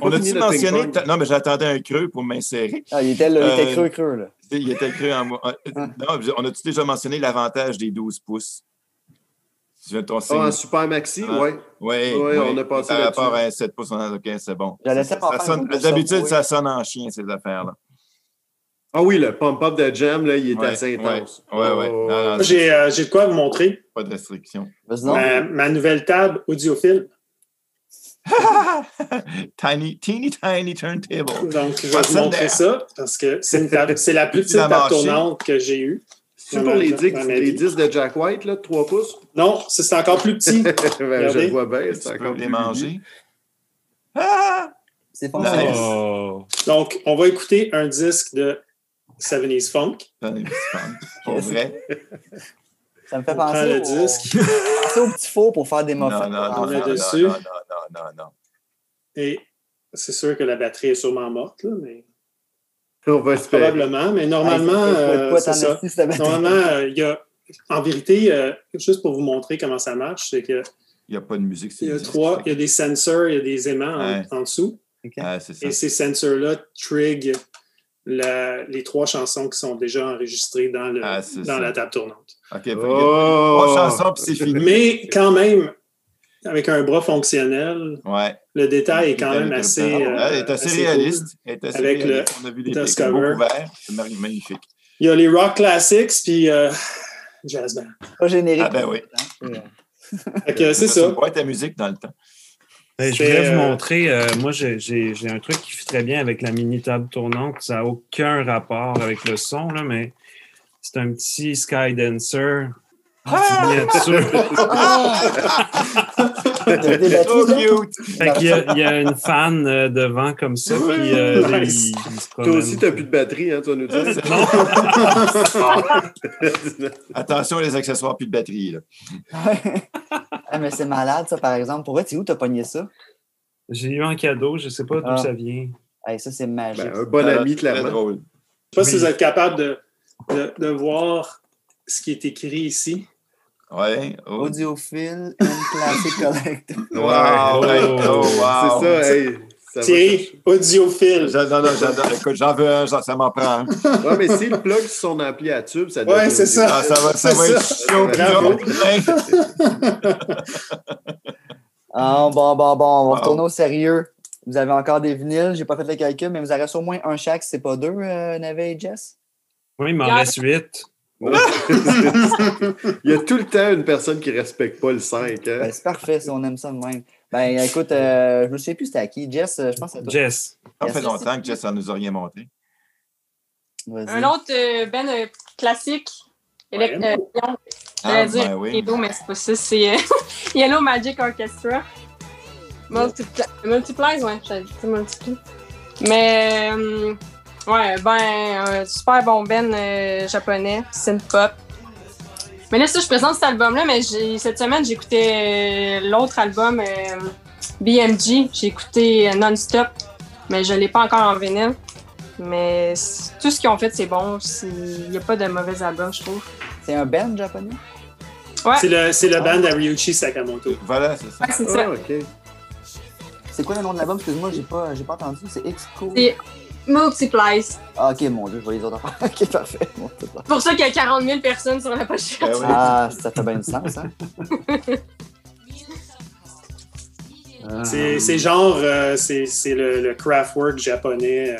On a a-tu mentionné. Non, mais j'attendais un creux pour m'insérer. Ah, il était, là, il était Euh, creux, creux, là. Il était creux en moi. Euh, Non, on a-tu déjà mentionné l'avantage des 12 pouces? Tu viens de ton Ah, en Super Maxi, Ah. oui. Oui, Ouais, on a passé Par rapport à un 7 pouces, on a OK, c'est bon. D'habitude, ça sonne en chien, ces affaires-là. Ah oui, le pump-up de Jam, là, il est Ouais, assez intense. ouais, ouais, ouais. Oh, Non, non, Moi, J'ai euh, j'ai de quoi vous montrer. Pas de restriction. Vas-y, non? Ma, ma nouvelle table audiophile. tiny, teeny, tiny turntable. Donc, je vais vous montrer ça parce que c'est une table- c'est la plus petite table tournante que j'ai eue. C'est pour les vie. les disques de Jack White, là, de 3 pouces? Non, c'est encore plus petit. Ben, je le vois bien, c'est encore peux les plus manger. Ah! C'est Nice. fonctionnel. Oh. Donc, on va écouter un disque de 70s Funk. J'en ai du fun. Pour vrai. Ça me fait On prend penser le au, disque penser au petit four pour faire des muffins. non, non, non, non, non, non, non. et c'est sûr que la batterie est sûrement morte, là, mais On va espérer. probablement. Mais normalement, euh, ça. Normalement, euh, il y a, en vérité, euh, juste pour vous montrer comment ça marche, c'est qu'il Il n'y a pas de musique. c'est y a trois, il y a des sensors, il y a des aimants en- Ouais. en, dessous. Ah, ça. Et ces sensors-là trigger la- les trois chansons qui sont déjà enregistrées dans, le, Ah, dans ça. la table tournante. OK, que Oh! trois chansons, puis c'est fini. Mais quand même, avec un bras fonctionnel, Ouais. le détail est quand même assez, euh, elle est assez, assez réaliste. cool. Elle est assez Avec le. On a vu des. C'est mag- magnifique. Il y a les rock classics, puis euh, jazz band. Pas générique. Ah, ben oui. Que c'est ça. Ouais, ta musique dans le temps. Ben, je voulais vous euh, montrer, euh, moi j'ai un truc qui fait très bien avec la mini table tournante. Ça n'a aucun rapport avec le son, là, mais c'est un petit Sky Dancer. Ah! Fait qu'il y, a- il y a une fan euh, devant comme ça, puis euh, là, Nice. il- il se Toi aussi, t'as plus de batterie, hein, tu vas nous dire. Attention les accessoires, plus de batterie. Là. Ah, mais c'est malade, ça, par exemple. Pour vrai, tu où t'as pogné ça? J'ai eu un cadeau, je sais pas d'où Ah. ça vient. Hey, ça, c'est magique. Ben, un bon ami, très clairement. drôle. Je sais pas si vous êtes capable de, de, de voir ce qui est écrit ici. Ouais. Oh. Audiophile and Classic Collector. Wow, Ouais. ouais. Oh, wow. C'est ça, hey. Ça va Thierry, audiophile. J'a- Non, non, j'adore. Écoute, j'en veux un, ça m'en prend un. Ouais, mais s'il plug sur son ampli à tube, ça Ouais, c'est ça. Ah, ça va, ça C'est va ça. être chaud. Bravo. Ah, bon, bon, bon, on va Wow. retourner au sérieux. Vous avez encore des vinyles, j'ai pas fait le calcul, mais vous en reste au moins un chaque, c'est pas deux, euh, Navet et Jess? Oui, il m'en reste huit. Il y a tout le temps une personne qui respecte pas le 5. Hein? Ben, c'est parfait, si on aime ça de même. Ben, écoute, euh, je me souviens plus c'était à qui. Jess, euh, je pense à toi. Jess. Ça fait longtemps que Jess en nous a rien montré. Vas-y. Un autre euh, ben euh, classique. Ouais. élect- euh, J'allais Ah, dire ben oui. Edo, mais c'est pas ça. C'est euh, Yellow Magic Orchestra. Multipla Multiplies, ouais. J'allais dire Multiply. Mais, euh, ouais, ben, un super bon ben euh, japonais, synth-pop. Mais là, ça, je présente cet album-là, mais j'ai- cette semaine, j'écoutais euh, l'autre album, euh, BMG. J'ai écouté euh, non-stop, mais je l'ai pas encore en vinyle. Mais tout ce qu'ils ont fait, c'est bon. C'est- Il n'y a pas de mauvais album, je trouve. C'est un band japonais? Ouais, C'est le, c'est le band à Ryuichi Sakamoto. Voilà, c'est ça. ouais, c'est ça. Ah, OK. C'est quoi le nom de l'album? Excuse-moi, j'ai pas, j'ai pas entendu. C'est X-Co. Multiplies. Ah, ok, mon dieu, je vois les autres affaires. Ok, parfait. Pour ça qu'il y a 40 000 personnes sur la pochette. Ben oui. Ah, ça fait bien du sens, hein? C'est genre, euh, c'est c'est le, le craftwork japonais. euh,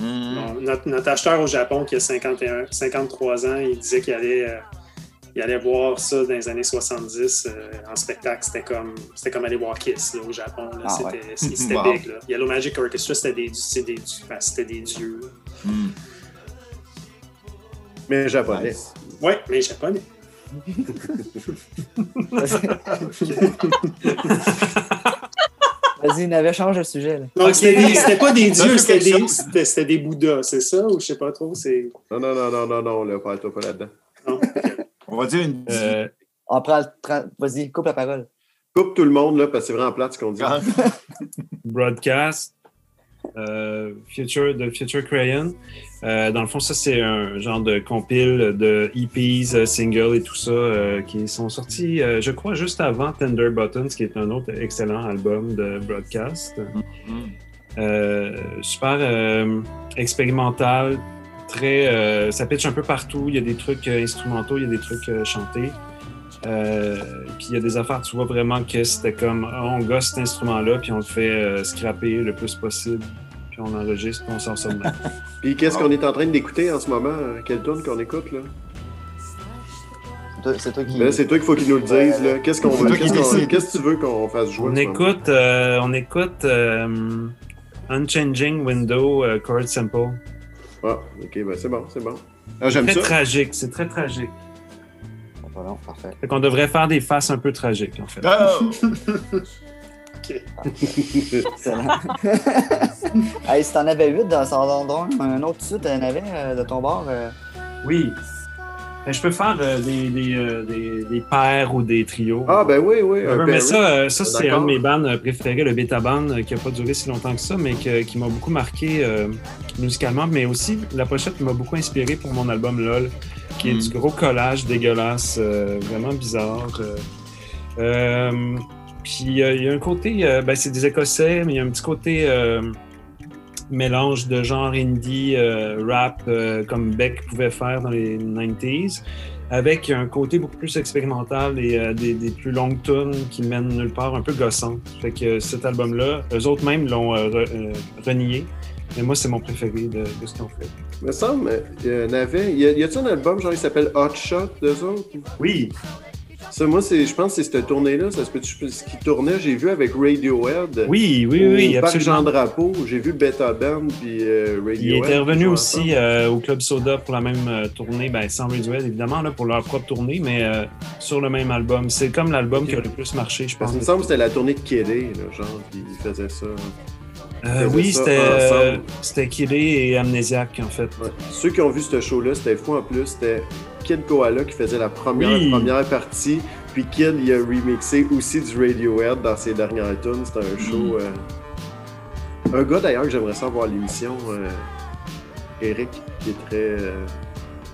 Mm. bon, notre, notre acheteur au Japon qui a 51, 53 ans, il disait qu'il allait, euh, il allait voir ça dans les années 70 euh, en spectacle. C'était comme, c'était comme aller voir Kiss là, au Japon. là. Ah, C'était c'était Wow. big. Là. Yellow Magic Orchestra, c'était des, des, ben, c'était des dieux. là. Mm. Mais japonais. Nice. Ouais, mais japonais. Vas-y, Navet, change de sujet. Là. Donc, Ok. c'était des- c'était pas des dieux, c'était des, c'était des Bouddhas, c'est ça? Ou je sais pas trop. C'est... Non, non, non, non, non, non, là, parle-toi pas là-dedans. non. On va dire une Euh, On prend le tra- Vas-y, coupe la parole. Coupe tout le monde, là, parce que c'est vraiment plate ce qu'on dit. Ah, broadcast. Future, de Future Crayon. dans le fond, ça, c'est un genre de compile de EPs, singles et tout ça qui sont sortis, je crois, juste avant Tender Buttons, qui est un autre excellent album de broadcast. Mm-hmm. super expérimental, très. ça pitch un peu partout. Il y a des trucs instrumentaux, il y a des trucs chantés. Euh, puis il y a des affaires, tu vois vraiment que c'était comme ah, on gosse cet instrument-là, puis on le fait euh, scraper le plus possible, puis on enregistre, puis on s'en sort Puis qu'est-ce qu'on est en train d'écouter en ce moment Quelle tune qu'on écoute là? C'est toi qui. Ben, c'est toi qu'il faut qu'il nous le dise. Là. Qu'est-ce qu'on veut? Qu'est-ce que tu veux qu'on fasse jouer On écoute, euh, on écoute Unchanging Window Chord Simple. Ah, ok, ben c'est bon, c'est bon. Ah, c'est très tragique, c'est très tragique. Voilà, parfait. Fait qu'on devrait faire des faces un peu tragiques, en fait. Oh! OK. Excellent. hey, si t'en avais 8 dans son un autre dessus, t'en avais euh, de ton bord? Euh... Oui. Ben, je peux faire euh, des, des, euh, des, des, paires ou des trios. Ah, ben oui, oui. mais ça, ça c'est un de mes bands préférés, le Beta Band, qui n'a pas duré si longtemps que ça, mais qui m'a beaucoup marqué musicalement. Mais aussi, la pochette m'a beaucoup inspiré pour mon album LOL qui est du mm. gros collage dégueulasse, euh, vraiment bizarre. Euh, euh, puis il y a un côté, ben, c'est des Écossais, mais il y a un petit côté mélange de genre indie, rap, comme Beck pouvait faire dans les 90s, avec un côté beaucoup plus expérimental et des, plus longues tunes qui mènent nulle part, un peu gossant. Fait que cet album-là, eux autres même l'ont renié. Mais moi, c'est mon préféré de, ce qu'ils ont fait. Il me semble, il y en avait. Y a-t-il un album, genre, il s'appelle Hot Shot, d'eux autres? Oui. Ça, moi, je pense que c'est cette tournée-là, ça se peut ce qui tournait, j'ai vu avec Radiohead. Oui, oui, oui, absolument. Jean Drapeau, j'ai vu Beta Band puis euh, Radiohead. Il était revenu aussi euh, au Club Soda pour la même euh, tournée, ben, sans Radiohead évidemment, là, pour leur propre tournée, mais sur le même album. C'est comme l'album qui a le plus marché, je pense. il me semble que c'était la tournée de Kédé, genre, puis il faisait ça. Euh, oui, c'était c'était et Amnésiaque, en fait. Ceux qui ont vu ce show-là, c'était fou en plus. C'était Kid Koala qui faisait la première, première partie. Puis Kid, il a remixé aussi du Radiohead dans ses dernières tunes. C'était un show. Mm. Euh, un gars d'ailleurs que j'aimerais savoir l'émission, Eric, qui est très,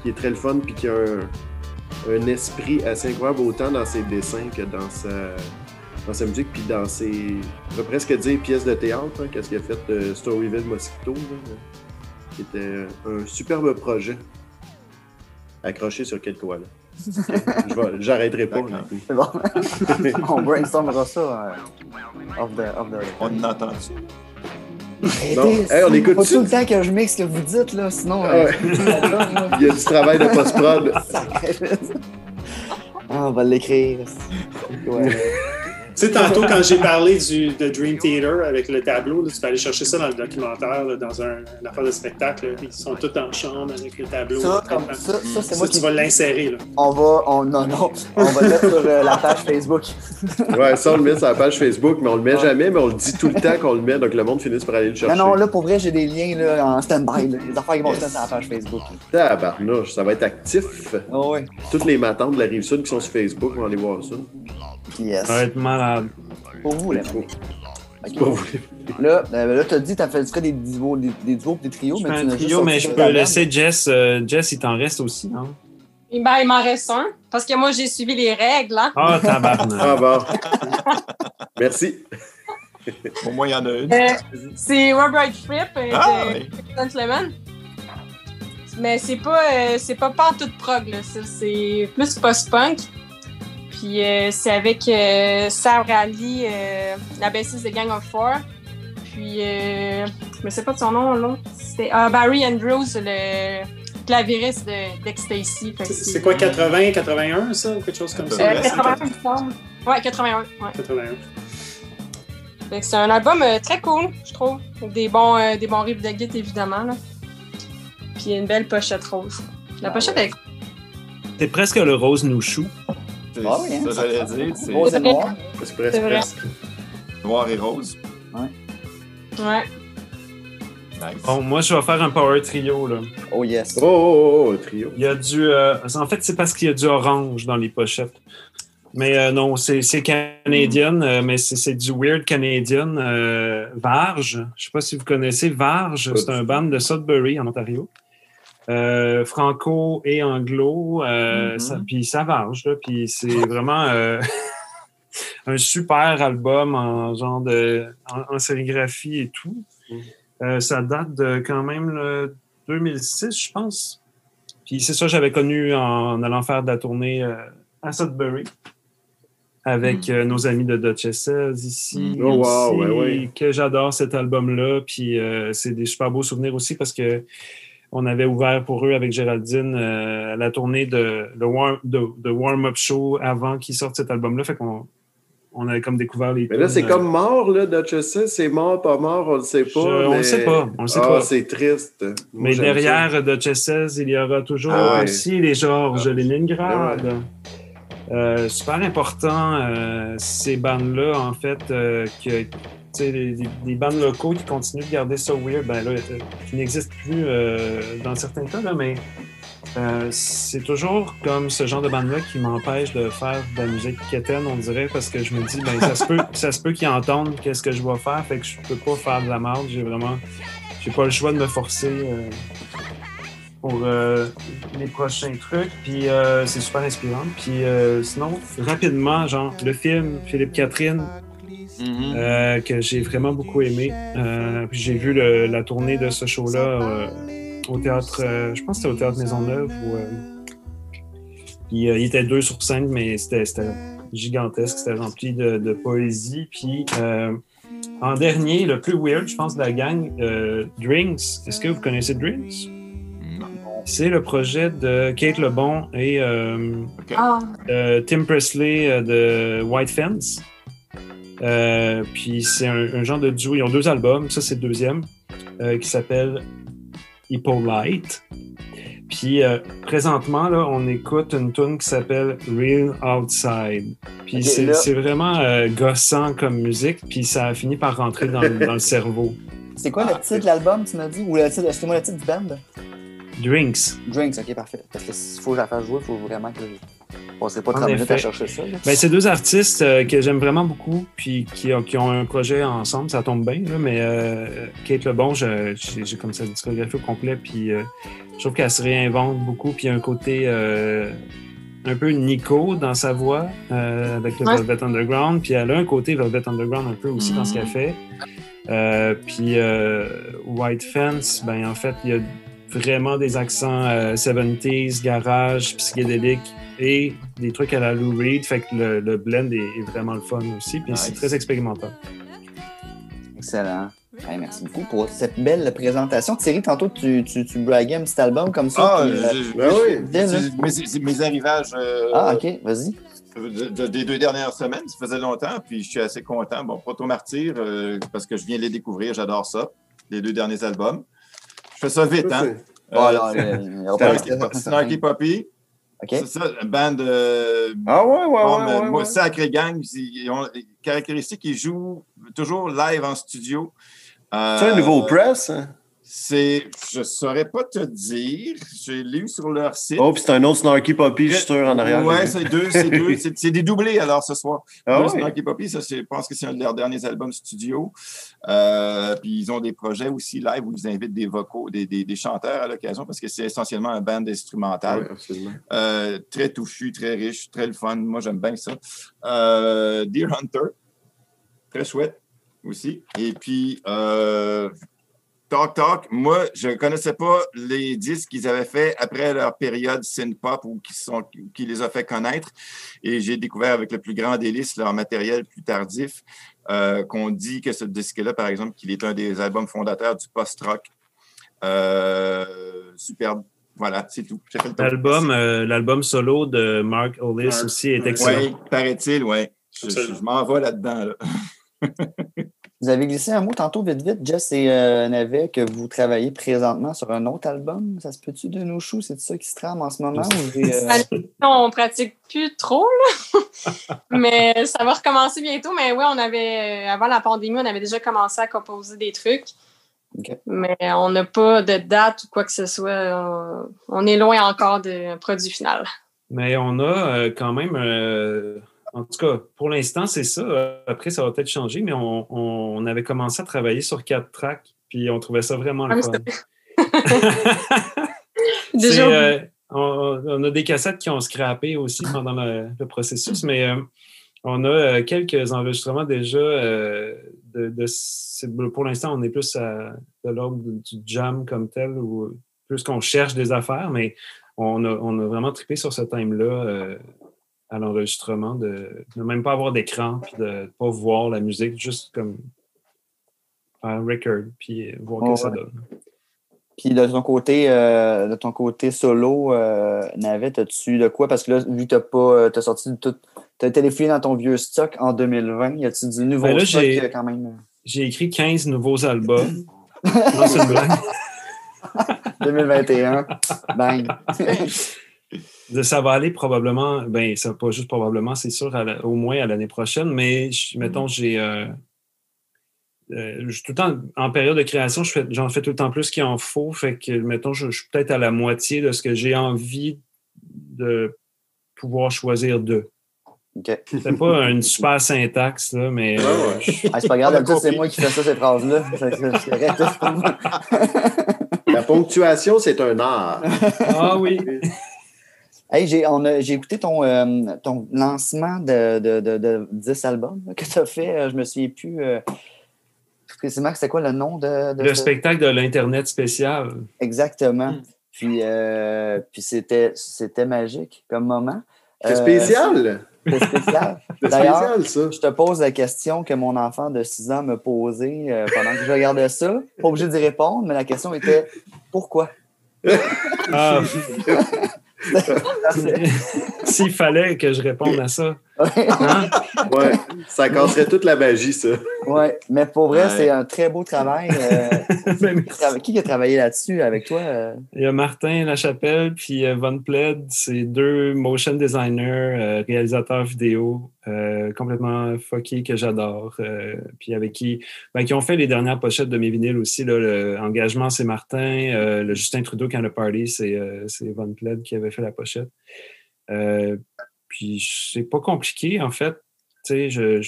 qui est très le fun, puis qui a un, un esprit assez incroyable autant dans ses dessins que dans sa dans sa musique, puis dans ses, on peut presque dire pièces de théâtre, hein, qu'est-ce qu'il a fait de Storyville Mosquito, qui était un superbe projet accroché sur quelques koala. J'arrêterai pas. C'est bon. on brainstormera ça euh, off, the, off the... On entend ça. Arrêtez, on écoute tout le temps que je mixe ce que vous dites, là, sinon... Euh, Il y a du travail de post-prod. ah, on va l'écrire. Ouais. Tu sais, tantôt, quand j'ai parlé du, de Dream Theater avec le tableau, tu peux aller chercher ça dans le documentaire, dans un, une affaire de spectacle. ils sont tous en chambre avec le tableau. Ça, ça, ça c'est moi tu vas l'insérer. On va, on, non, non, on va le mettre sur euh, la page Facebook. ouais, ça, on le met sur la page Facebook, mais on le met jamais, mais on le dit tout le temps qu'on le met, donc le monde finit par aller le chercher. Non, non, là, pour vrai, j'ai des liens là, en stand-by, les affaires qui vont se mettre sur la page Facebook. Tabarnouche, ça va être actif. Oh. Toutes les matantes de la Rive-Sud qui sont sur Facebook vont aller voir ça. Yes. Ça va être malade. Pour vous, les okay. Pour vous. Là, euh, là tu as dit que tu ferais des duos, des, des duos des trios. Je mais tu un trio, mais je peux laisser Jess. Euh, Jess, il t'en reste aussi, non? Ben, il m'en reste un, parce que moi, j'ai suivi les règles. Hein? Ah, oh, tabarnak. ah, bon. Merci. Au moins, il y en a une. Euh, c'est Robert Fripp ah, de oui. Gentleman. Mais c'est pas, euh, c'est pas pas toute prog, c'est plus post-punk. Puis euh, c'est avec euh, Sarah Rally, euh, la bassiste de Gang of Four. Puis, je ne sais pas de son nom, l'autre. C'était Barry Andrews, le clavieriste d'Ecstasy. c'est quoi, 80, 81, ça, ou quelque chose comme ça? 81, il me semble. Ouais, 81. Ouais. 81. C'est un album très cool, je trouve. Des bons, des bons riffs de guitare, évidemment. Là. Puis une belle pochette rose. La ah pochette est C'est presque le rose Ah oui, hein, ça, j'allais dire. C'est rose et noir. C'est presque, presque. Noir et rose. Ouais. Ouais. Nice. Bon, moi, je vais faire un power trio. Là. Oh yes. Oh, oh, oh, oh trio. Il y a du. Euh, en fait, c'est parce qu'il y a du orange dans les pochettes. Mais non, c'est canadien, mais c'est du weird canadien. Varge, je ne sais pas si vous connaissez Varge, c'est un band de Sudbury en Ontario. Franco et anglo, mm-hmm. puis ça varge, puis c'est vraiment un super album en genre de en, sérigraphie et tout. Euh, ça date de quand même le 2006, je pense. Puis c'est ça, j'avais connu en allant faire de la tournée euh, à Sudbury avec mm. euh, nos amis de Duchesses ici. Mm. Oh, Que j'adore cet album-là. Puis c'est des super beaux souvenirs aussi parce que on avait ouvert pour eux avec Géraldine la tournée de, de Warm-Up Show avant qu'ils sortent cet album-là. Fait qu'on on avait comme découvert les. Mais là, c'est comme mort, là, Duchess. C'est mort, pas mort, on le sait pas. On le sait pas. On le sait ah, c'est triste. mais derrière Duchess, il y aura toujours ah aussi les Georges ah. Leningrad. Euh, super important, euh, ces bandes-là, en fait, euh, que, des, des, bandes locaux qui continuent de garder ça weird, ben là, qui n'existent plus dans certains cas, là, mais euh, c'est toujours comme ce genre de bande-là qui m'empêche de faire de la musique quétaine, on dirait, parce que je me dis, ben, ça se peut, ça se peut qu'ils entendent qu'est-ce que je vais faire, fait que je peux pas faire de la merde. J'ai vraiment, j'ai pas le choix de me forcer euh, pour euh, les prochains trucs. Puis c'est super inspirant. Puis sinon, rapidement, genre, le film Philippe Catherine. Mm-hmm. que j'ai vraiment beaucoup aimé. j'ai vu la tournée de ce show-là au théâtre, euh, je pense que c'était au théâtre Maisonneuve où euh, il, il, était deux sur cinq, mais c'était gigantesque, c'était rempli de, poésie. Puis euh, en dernier, le plus weird, je pense, de la gang, Drinks. Est-ce que vous connaissez Drinks? C'est le projet de Kate Lebon et ah. Tim Presley de White Fence. Puis c'est un, genre de duo. Ils ont deux albums. Ça, c'est le deuxième, qui s'appelle Hippolyte. Puis euh, présentement, là, on écoute une tune qui s'appelle Real Outside. Puis c'est vraiment euh, gossant comme musique, puis ça a fini par rentrer dans, le cerveau. C'est quoi le ah, titre de l'album, tu m'as dit? Ou le titre, moi le titre du band? Drinks. Drinks, ok, parfait. Parce que s'il faut que je la fasse jouer, il faut vraiment que on ne pas 30 minutes à chercher ça. Ben, c'est deux artistes euh, que j'aime vraiment beaucoup, puis qui, qui, ont un projet ensemble, ça tombe bien. Là, mais euh, Kate Lebon, j'ai comme ça une discographie au complet, puis euh, je trouve qu'elle se réinvente beaucoup, puis il y a un côté un peu Nico dans sa voix avec le Velvet Underground, puis elle a un côté Velvet Underground un peu aussi dans ce qu'elle fait. puis White Fence, ben en fait, il y a vraiment des accents 70s, garage, psychédélique et des trucs à la Lou Reed. Fait que le, blend est, vraiment le fun aussi. Puis c'est très expérimental. Excellent. merci beaucoup pour cette belle présentation. Thierry, tantôt, tu, tu, tu braguais un petit album comme ça. Ah, euh, ben oui. Mes, arrivages. Euh, ah, OK, vas-y. des deux dernières semaines, ça faisait longtemps, puis je suis assez content. Bon, Proto Martyr, euh, parce que je viens de les découvrir, j'adore ça, les deux derniers albums. Je fais ça vite, hein? Voilà, Snarky Poppy, c'est ça, une bande. ah ouais, ouais, ouais, Sacré gang. Ils ont caractéristique, ils jouent toujours live en studio. c'est un nouveau euh, press? Hein? C'est, je saurais pas te dire. J'ai lu sur leur site. Oh, puis c'est un autre Snarky Poppy, je suis sûr, en arrière. Oui, c'est deux, c'est deux. C'est, des doublés alors ce soir. Ah, Snarky Poppy, ça, je pense que c'est un de leurs derniers albums studio. Euh, puis ils ont des projets aussi live où ils invitent des vocaux, des, des, chanteurs à l'occasion parce que c'est essentiellement un band instrumental. Euh, très touffu, très riche, très le fun. Moi, j'aime bien ça. Euh, Deer Hunter, très chouette aussi. Et puis, Talk Talk, moi, je ne connaissais pas les disques qu'ils avaient fait après leur période synth-pop ou qui, sont, qui les a fait connaître. Et j'ai découvert avec le plus grand délice leur matériel plus tardif, euh, qu'on dit que ce disque-là, par exemple, qu'il est un des albums fondateurs du post-rock. Euh, superbe. Voilà, c'est tout. L'album, euh, l'album solo de Mark Hollis aussi est excellent. Oui, paraît-il, oui. Je, je m'en vais là-dedans. Là. Vous avez glissé un mot tantôt vite vite, Jess et euh, Navet, que vous travaillez présentement sur un autre album. Ça se peut-tu de nos choux? C'est ça qui se trame en ce moment? Ou euh... on pratique plus trop, là. mais ça va recommencer bientôt. Mais oui, on avait, euh, avant la pandémie, on avait déjà commencé à composer des trucs. Mais on n'a pas de date ou quoi que ce soit. On est loin encore du produit final. Mais on a euh, quand même en tout cas, pour l'instant, c'est ça. Après, ça va peut-être changer, mais on, avait commencé à travailler sur quatre tracks, puis on trouvait ça vraiment le ah, fun. Déjà, euh, on, a des cassettes qui ont scrappé aussi pendant le, processus, mais euh, on a euh, quelques enregistrements déjà. de, pour l'instant, on est plus à, de l'ordre du jam comme tel, ou plus qu'on cherche des affaires, mais on a, vraiment trippé sur ce thème-là à l'enregistrement, de ne même pas avoir d'écran, puis de ne pas voir la musique, juste comme un record, puis voir ce que ça donne. Puis de ton côté, euh, de ton côté solo, euh, Navette, as-tu de quoi? Parce que là, vu que tu as pas euh, as sorti tout. Tu as téléphoné dans ton vieux stock en 2020. Y a-tu du nouveau ben stock quand même? J'ai écrit 15 nouveaux albums. non, c'est une blague. 2021. Bang. ça va aller probablement, ben, ça pas juste probablement, c'est sûr, au moins à l'année prochaine, mais mettons, j'ai euh, tout le temps, en période de création, j'en fais, tout le temps plus qu'il en faut. Fait que, mettons, je, suis peut-être à la moitié de ce que j'ai envie de pouvoir choisir d'eux. Okay. C'est pas une super syntaxe, là, mais. Euh, ah, c'est pas grave, c'est moi qui fais ça, cette phrase-là. la ponctuation, c'est un art. Ah oui. Hey, j'ai écouté ton, euh, ton lancement de, de, de, 10 albums que tu as fait. Je me souviens plus précisément, c'était quoi le nom de. le spectacle de l'Internet spécial. Exactement. Hmm. Puis, euh, puis c'était, c'était magique comme moment. C'est spécial! Euh, c'est spécial. D'ailleurs, je te pose la question que mon enfant de 6 ans me posait euh, pendant que je regardais ça. Pas obligé d'y répondre, mais la question était pourquoi? Ah. S'il fallait que je réponde à ça. Hein? Ouais, ça casserait toute la magie, ça. Oui, mais pour vrai, c'est un très beau travail. Euh, ben, qui a travaillé là-dessus avec toi? Euh? Il y a Martin Lachapelle puis euh, Von Pled. C'est deux motion designers, réalisateurs vidéo complètement fuckés que j'adore. puis avec qui, ben, qui ont fait les dernières pochettes de mes vinyles aussi. L'engagement, c'est Martin. le Justin Trudeau quand le party, c'est Von Pled qui avait fait la pochette. puis c'est pas compliqué, en fait. Tu sais, je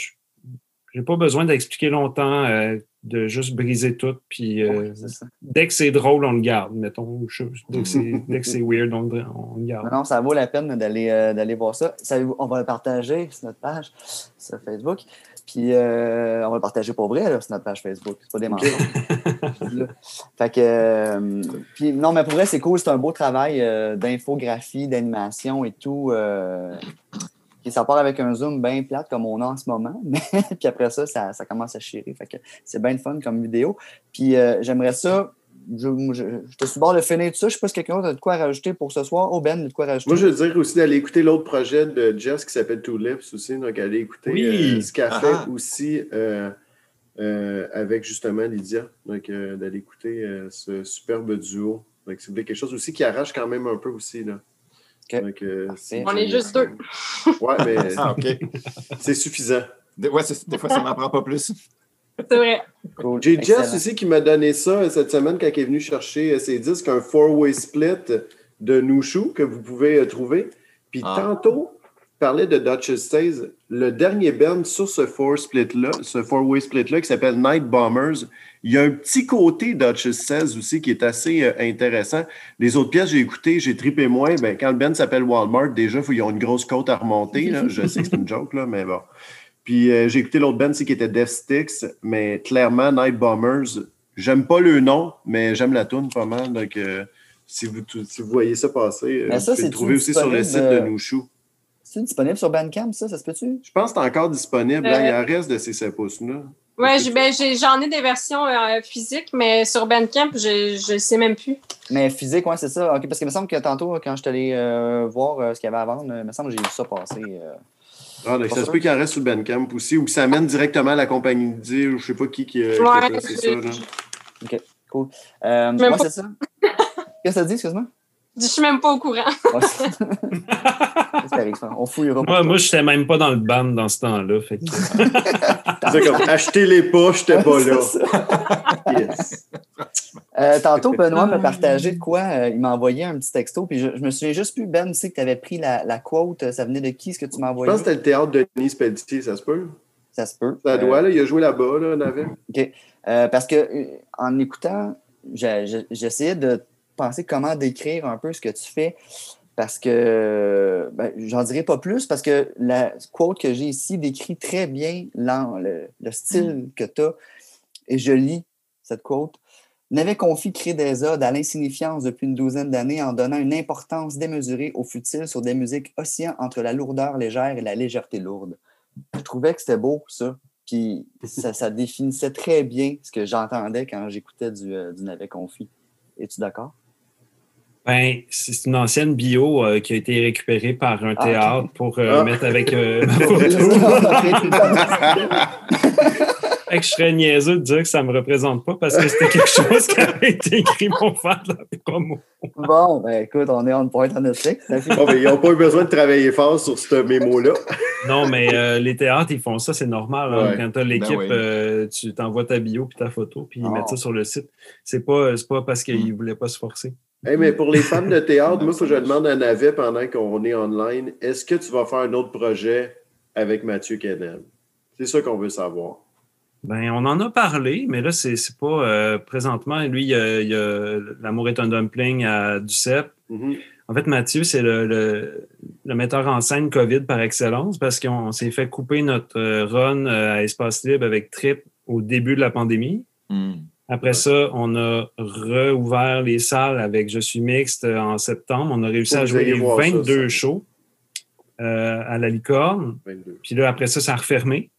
j'ai pas besoin d'expliquer longtemps, euh, de juste briser tout. Puis euh, dès que c'est drôle, on le garde, mettons. Dès que c'est weird, on, le garde. Non, ça vaut la peine d'aller euh, d'aller voir ça. on va le partager sur notre page, sur Facebook. Puis on va le partager pour vrai sur notre page Facebook. C'est pas des mensonges. fait que. puis non, mais pour vrai, c'est cool. C'est un beau travail d'infographie, d'animation et tout ça part avec un zoom bien plate comme on a en ce moment, mais puis après ça, ça, commence à chier. Fait que c'est bien fun comme vidéo. Puis euh, j'aimerais ça. Je, te suis bord de finir tout ça. Je ne sais pas si quelqu'un a de quoi rajouter pour ce soir. Oh Ben, de quoi rajouter? Moi, je veux dire aussi d'aller écouter l'autre projet de Jess qui s'appelle Two Lips aussi. Donc, aller écouter euh, ce qu'elle fait ah. aussi euh, avec justement Lydia. Donc, d'aller écouter ce superbe duo. Donc, c'est quelque chose aussi qui arrache quand même un peu aussi. Là. Euh, on est juste deux. ouais, mais ah, c'est suffisant. Des, ouais, des fois, ça m'en prend pas plus. C'est vrai. J'ai Jess aussi qui m'a donné ça cette semaine quand il est venu chercher ses disques, un four-way split de Nushu que vous pouvez euh, trouver. Puis ah. tantôt, parlais de Duchess Stays, le dernier band sur ce four split-là, ce four-way split-là qui s'appelle Night Bombers, il y a un petit côté Duchess 16 aussi qui est assez euh, intéressant. Les autres pièces, j'ai écouté, j'ai tripé moins. Ben, quand le band s'appelle Walmart, déjà, ils ont une grosse côte à remonter. Je sais que c'est une joke, là, mais bon. Puis euh, j'ai écouté l'autre band aussi qui était Death Sticks, mais clairement, Night Bombers, j'aime pas le nom, mais j'aime la tune pas mal. Donc, euh, si, vous, si vous voyez ça passer, vous pouvez le trouver aussi sur le site de Nouchou. C'est disponible sur Bandcamp, ça? Ça se peut-tu? Je pense que c'est encore disponible. Là, il y a un reste de ces 7 pouces-là. Oui, ben, j'en ai, des versions euh, physiques, mais sur Bandcamp, je ne sais même plus. Mais physique, oui, c'est ça. parce qu'il me semble que tantôt, quand je suis allé euh, voir euh, ce qu'il y avait à vendre, il me semble que j'ai vu ça passer. ah, donc ça se peut qu'il en reste sur Bandcamp aussi, ou que ça amène directement à la compagnie de dire, ou je ne sais pas qui, qui, a placé ça. OK, cool. moi, c'est ça. Qu'est-ce que ça dit, excuse-moi? Je suis même pas au courant. On fouillera pas. Moi, moi je n'étais même pas dans le band dans ce temps-là. Fait C'est comme acheter les pas, je n'étais pas là. yes. Euh, tantôt, Benoît m'a partagé de quoi. Euh, il m'a envoyé un petit texto. Puis je, je me souviens juste plus, Ben, tu sais que tu avais pris la, la, quote. Ça venait de qui, ce que tu m'as envoyé? Je pense que c'était le théâtre de Denis Pelletier, ça se peut? Ça se peut. Ça doit, là. Il a joué là-bas, là, Navet. OK. Euh, parce que en écoutant, j'essayais de penser comment décrire un peu ce que tu fais parce que ben, j'en dirai pas plus parce que la quote que j'ai ici décrit très bien le, le style mm. que tu as. Et je lis cette quote. N'avait confié créer des odes à l'insignifiance depuis une douzaine d'années en donnant une importance démesurée au futile sur des musiques oscillant entre la lourdeur légère et la légèreté lourde. Je trouvais que c'était beau, ça. Puis ça, ça, définissait très bien ce que j'entendais quand j'écoutais du, euh, du Navet Confit. Es-tu d'accord? Ben, c'est une ancienne bio euh, qui a été récupérée par un ah, théâtre pour euh, ah. mettre avec euh, ma photo. que je serais niaiseux de dire que ça ne me représente pas parce que c'était quelque chose qui avait été écrit pour faire de la promo. Bon, ben écoute, on est en point en Netflix. Bon, ben, ils n'ont pas eu besoin de travailler fort sur ce mémo-là. non, mais les théâtres, ils font ça, c'est normal. Hein. Quand tu as ben l'équipe, tu t'envoies ta bio puis ta photo, puis ils mettent ça ah. sur le site. C'est pas, pas parce qu'ils ne voulaient pas se forcer mais pour les fans de théâtre, moi, faut que je demande à Navet pendant qu'on est online, est-ce que tu vas faire un autre projet avec Mathieu Kennel? C'est ça qu'on veut savoir. Ben, on en a parlé, mais là, c'est pas euh, présentement. Lui, il y a, L'amour est un dumpling à Ducep. Mm-hmm. En fait, Mathieu, c'est le, metteur en scène COVID par excellence parce qu'on s'est fait couper notre euh, run euh, à Espace Libre avec Trip au début de la pandémie. Mm. Après ça, on a rouvert les salles avec Je suis mixte euh, en septembre. On a réussi à jouer 22 shows euh, à la licorne. Puis là, après ça, ça a refermé.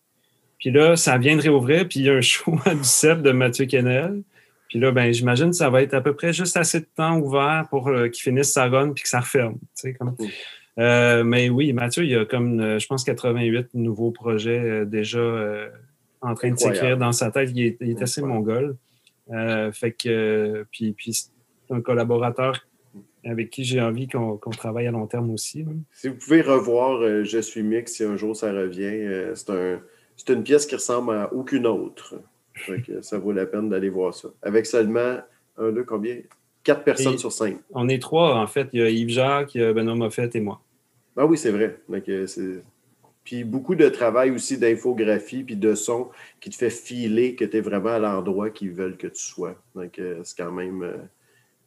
Puis là, ça vient de réouvrir. Puis il y a un show à 17 de Mathieu Kennel. Puis là, ben, j'imagine que ça va être à peu près juste assez de temps ouvert pour euh, qu'il finisse sa run puis que ça referme. Comme... mais oui, Mathieu, il y a comme, je pense, 88 nouveaux projets déjà en train de s'écrire dans sa tête. Il est, assez mongol. Euh, fait que, puis, puis c'est un collaborateur avec qui j'ai envie qu'on travaille à long terme aussi. Si vous pouvez revoir euh, Je suis mix si un jour ça revient, euh, c'est une pièce qui ressemble à aucune autre. ça vaut la peine d'aller voir ça. Avec seulement un, deux, combien? Quatre personnes sur cinq. On est trois, en fait. Il y a Yves Jacques, il y a Benoît Moffett et moi. Ah oui, c'est vrai. c'est puis beaucoup de travail aussi d'infographie puis de son qui te fait filer que tu es vraiment à l'endroit qu'ils veulent que tu sois. Donc, euh, c'est quand même euh,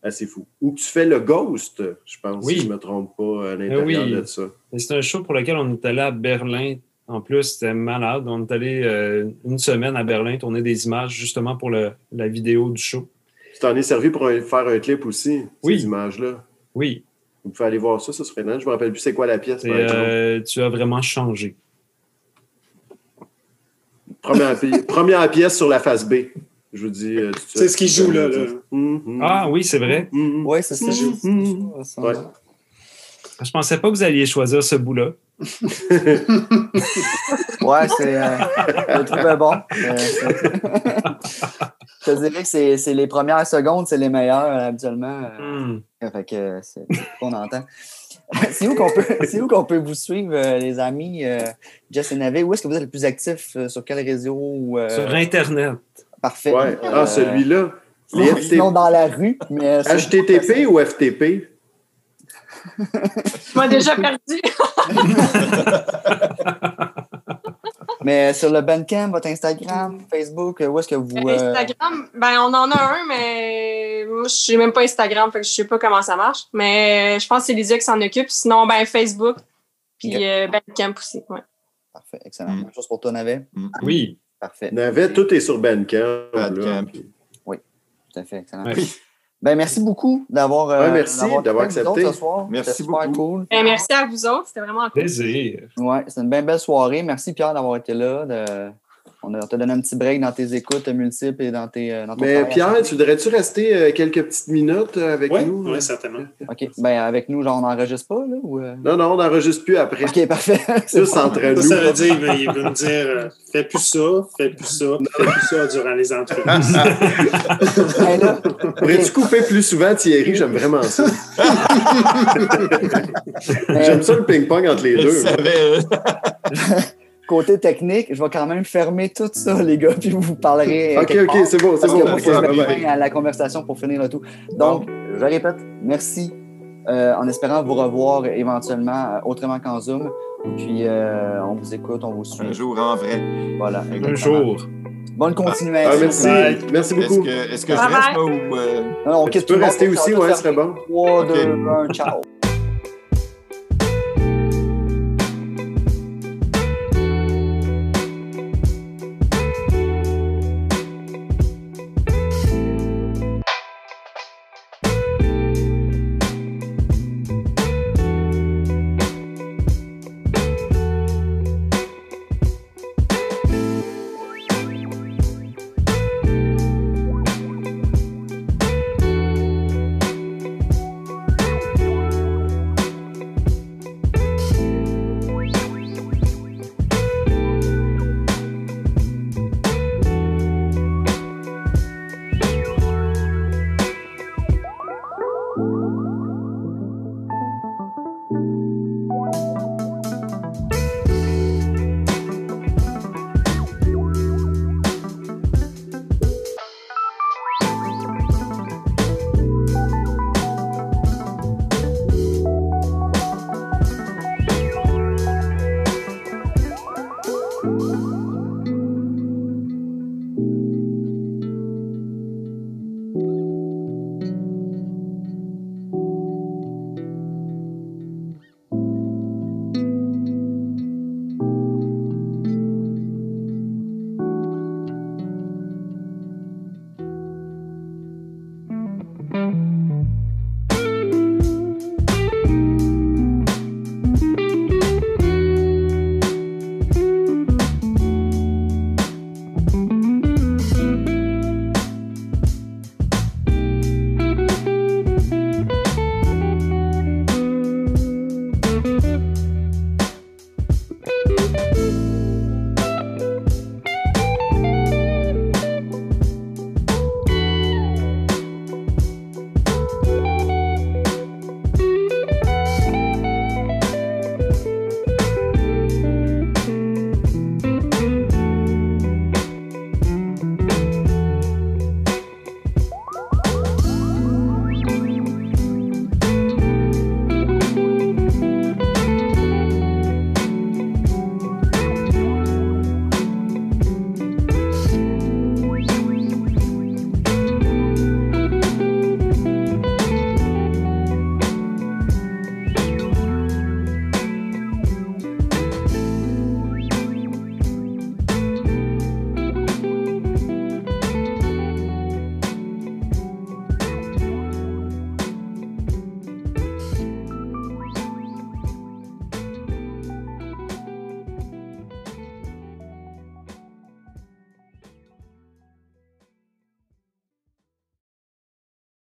assez fou. Ou tu fais le Ghost, je pense, si je ne me trompe pas, à eh l'intérieur de ça. C'est un show pour lequel on est allé à Berlin. En plus, c'était malade. On est allé euh, une semaine à Berlin tourner des images justement pour la vidéo du show. Tu t'en es servi pour faire un clip aussi, ces images-là? Oui, vous pouvez aller voir ça, ça serait dingue. Je ne me rappelle plus c'est quoi la pièce. Euh, tu as vraiment changé. Première, pièce sur la face B. Je vous dis. Euh, c'est ce qui joue là. Mm-hmm. Ah oui, c'est vrai. Mm-hmm. Oui, c'est ça. Mm-hmm. Ouais. Je pensais pas que vous alliez choisir ce bout-là. ouais, c'est. Euh, je le trouvais bon. je te dirais que c'est les premières secondes, c'est les meilleures euh, habituellement. Hmm. Fait que c'est ce qu'on entend. c'est où qu'on peut, qu'on peut vous suivre, les amis? Jess et Navé, où est-ce que vous êtes le plus actif? sur quel réseau? Sur Internet. Parfait. Ouais. Ah, celui-là. Sinon, dans la rue. Mais HTTP ou FTP? tu m'as déjà perdu. Mais sur le Bandcamp, votre Instagram, Facebook, où est-ce que vous. Euh, Instagram, ben on en a un, mais moi, je n'ai même pas Instagram, fait que je sais pas comment ça marche. Mais je pense que c'est Lysia qui s'en occupe. Sinon, ben Facebook, puis euh, Bandcamp aussi. Ouais. Parfait, excellent. Mm. Même chose pour toi, Navet? Mm. Oui. Parfait. Navet, tout est sur Bandcamp. Bandcamp. Oui, tout à fait, excellent. Oui. Ben, merci beaucoup d'avoir euh, merci d'avoir accepté ce soir. Merci beaucoup. Cool. Ben, merci à vous autres, c'était vraiment cool. Plaisir. Ouais, c'est une bien belle soirée. Merci Pierre d'avoir été là. De... on, t'a donné un petit break dans tes écoutes multiples et dans tes. Dans ton Mais Pierre, tu voudrais-tu rester quelques petites minutes avec nous? Oui, certainement. OK. Ben, avec nous, genre, on n'enregistre pas, là? Ou... Non, non, on n'enregistre plus après. OK, parfait. Juste entre nous. Ça veut dire, il veut me dire, fais plus ça, fais plus ça, fais plus ça durant les entrevues. ben Pourrais-tu couper plus souvent, Thierry? J'aime vraiment ça. J'aime ça le ping-pong entre les deux. Côté technique, je vais quand même fermer tout ça, les gars, puis vous parlerez. OK, OK, c'est bon, c'est bon. à la conversation pour finir le tout. Donc, je répète, merci. Euh, en espérant vous revoir éventuellement euh, autrement qu'en Zoom. Puis, euh, on vous écoute, on vous suit. Un jour en vrai. Voilà. Un jour. Bonne continuation. Ah, merci. Merci beaucoup. Est-ce que, est que je reste ou. Non, on tu peux rester aussi, ouais, ce serait bon. 3, 2, 1, ciao.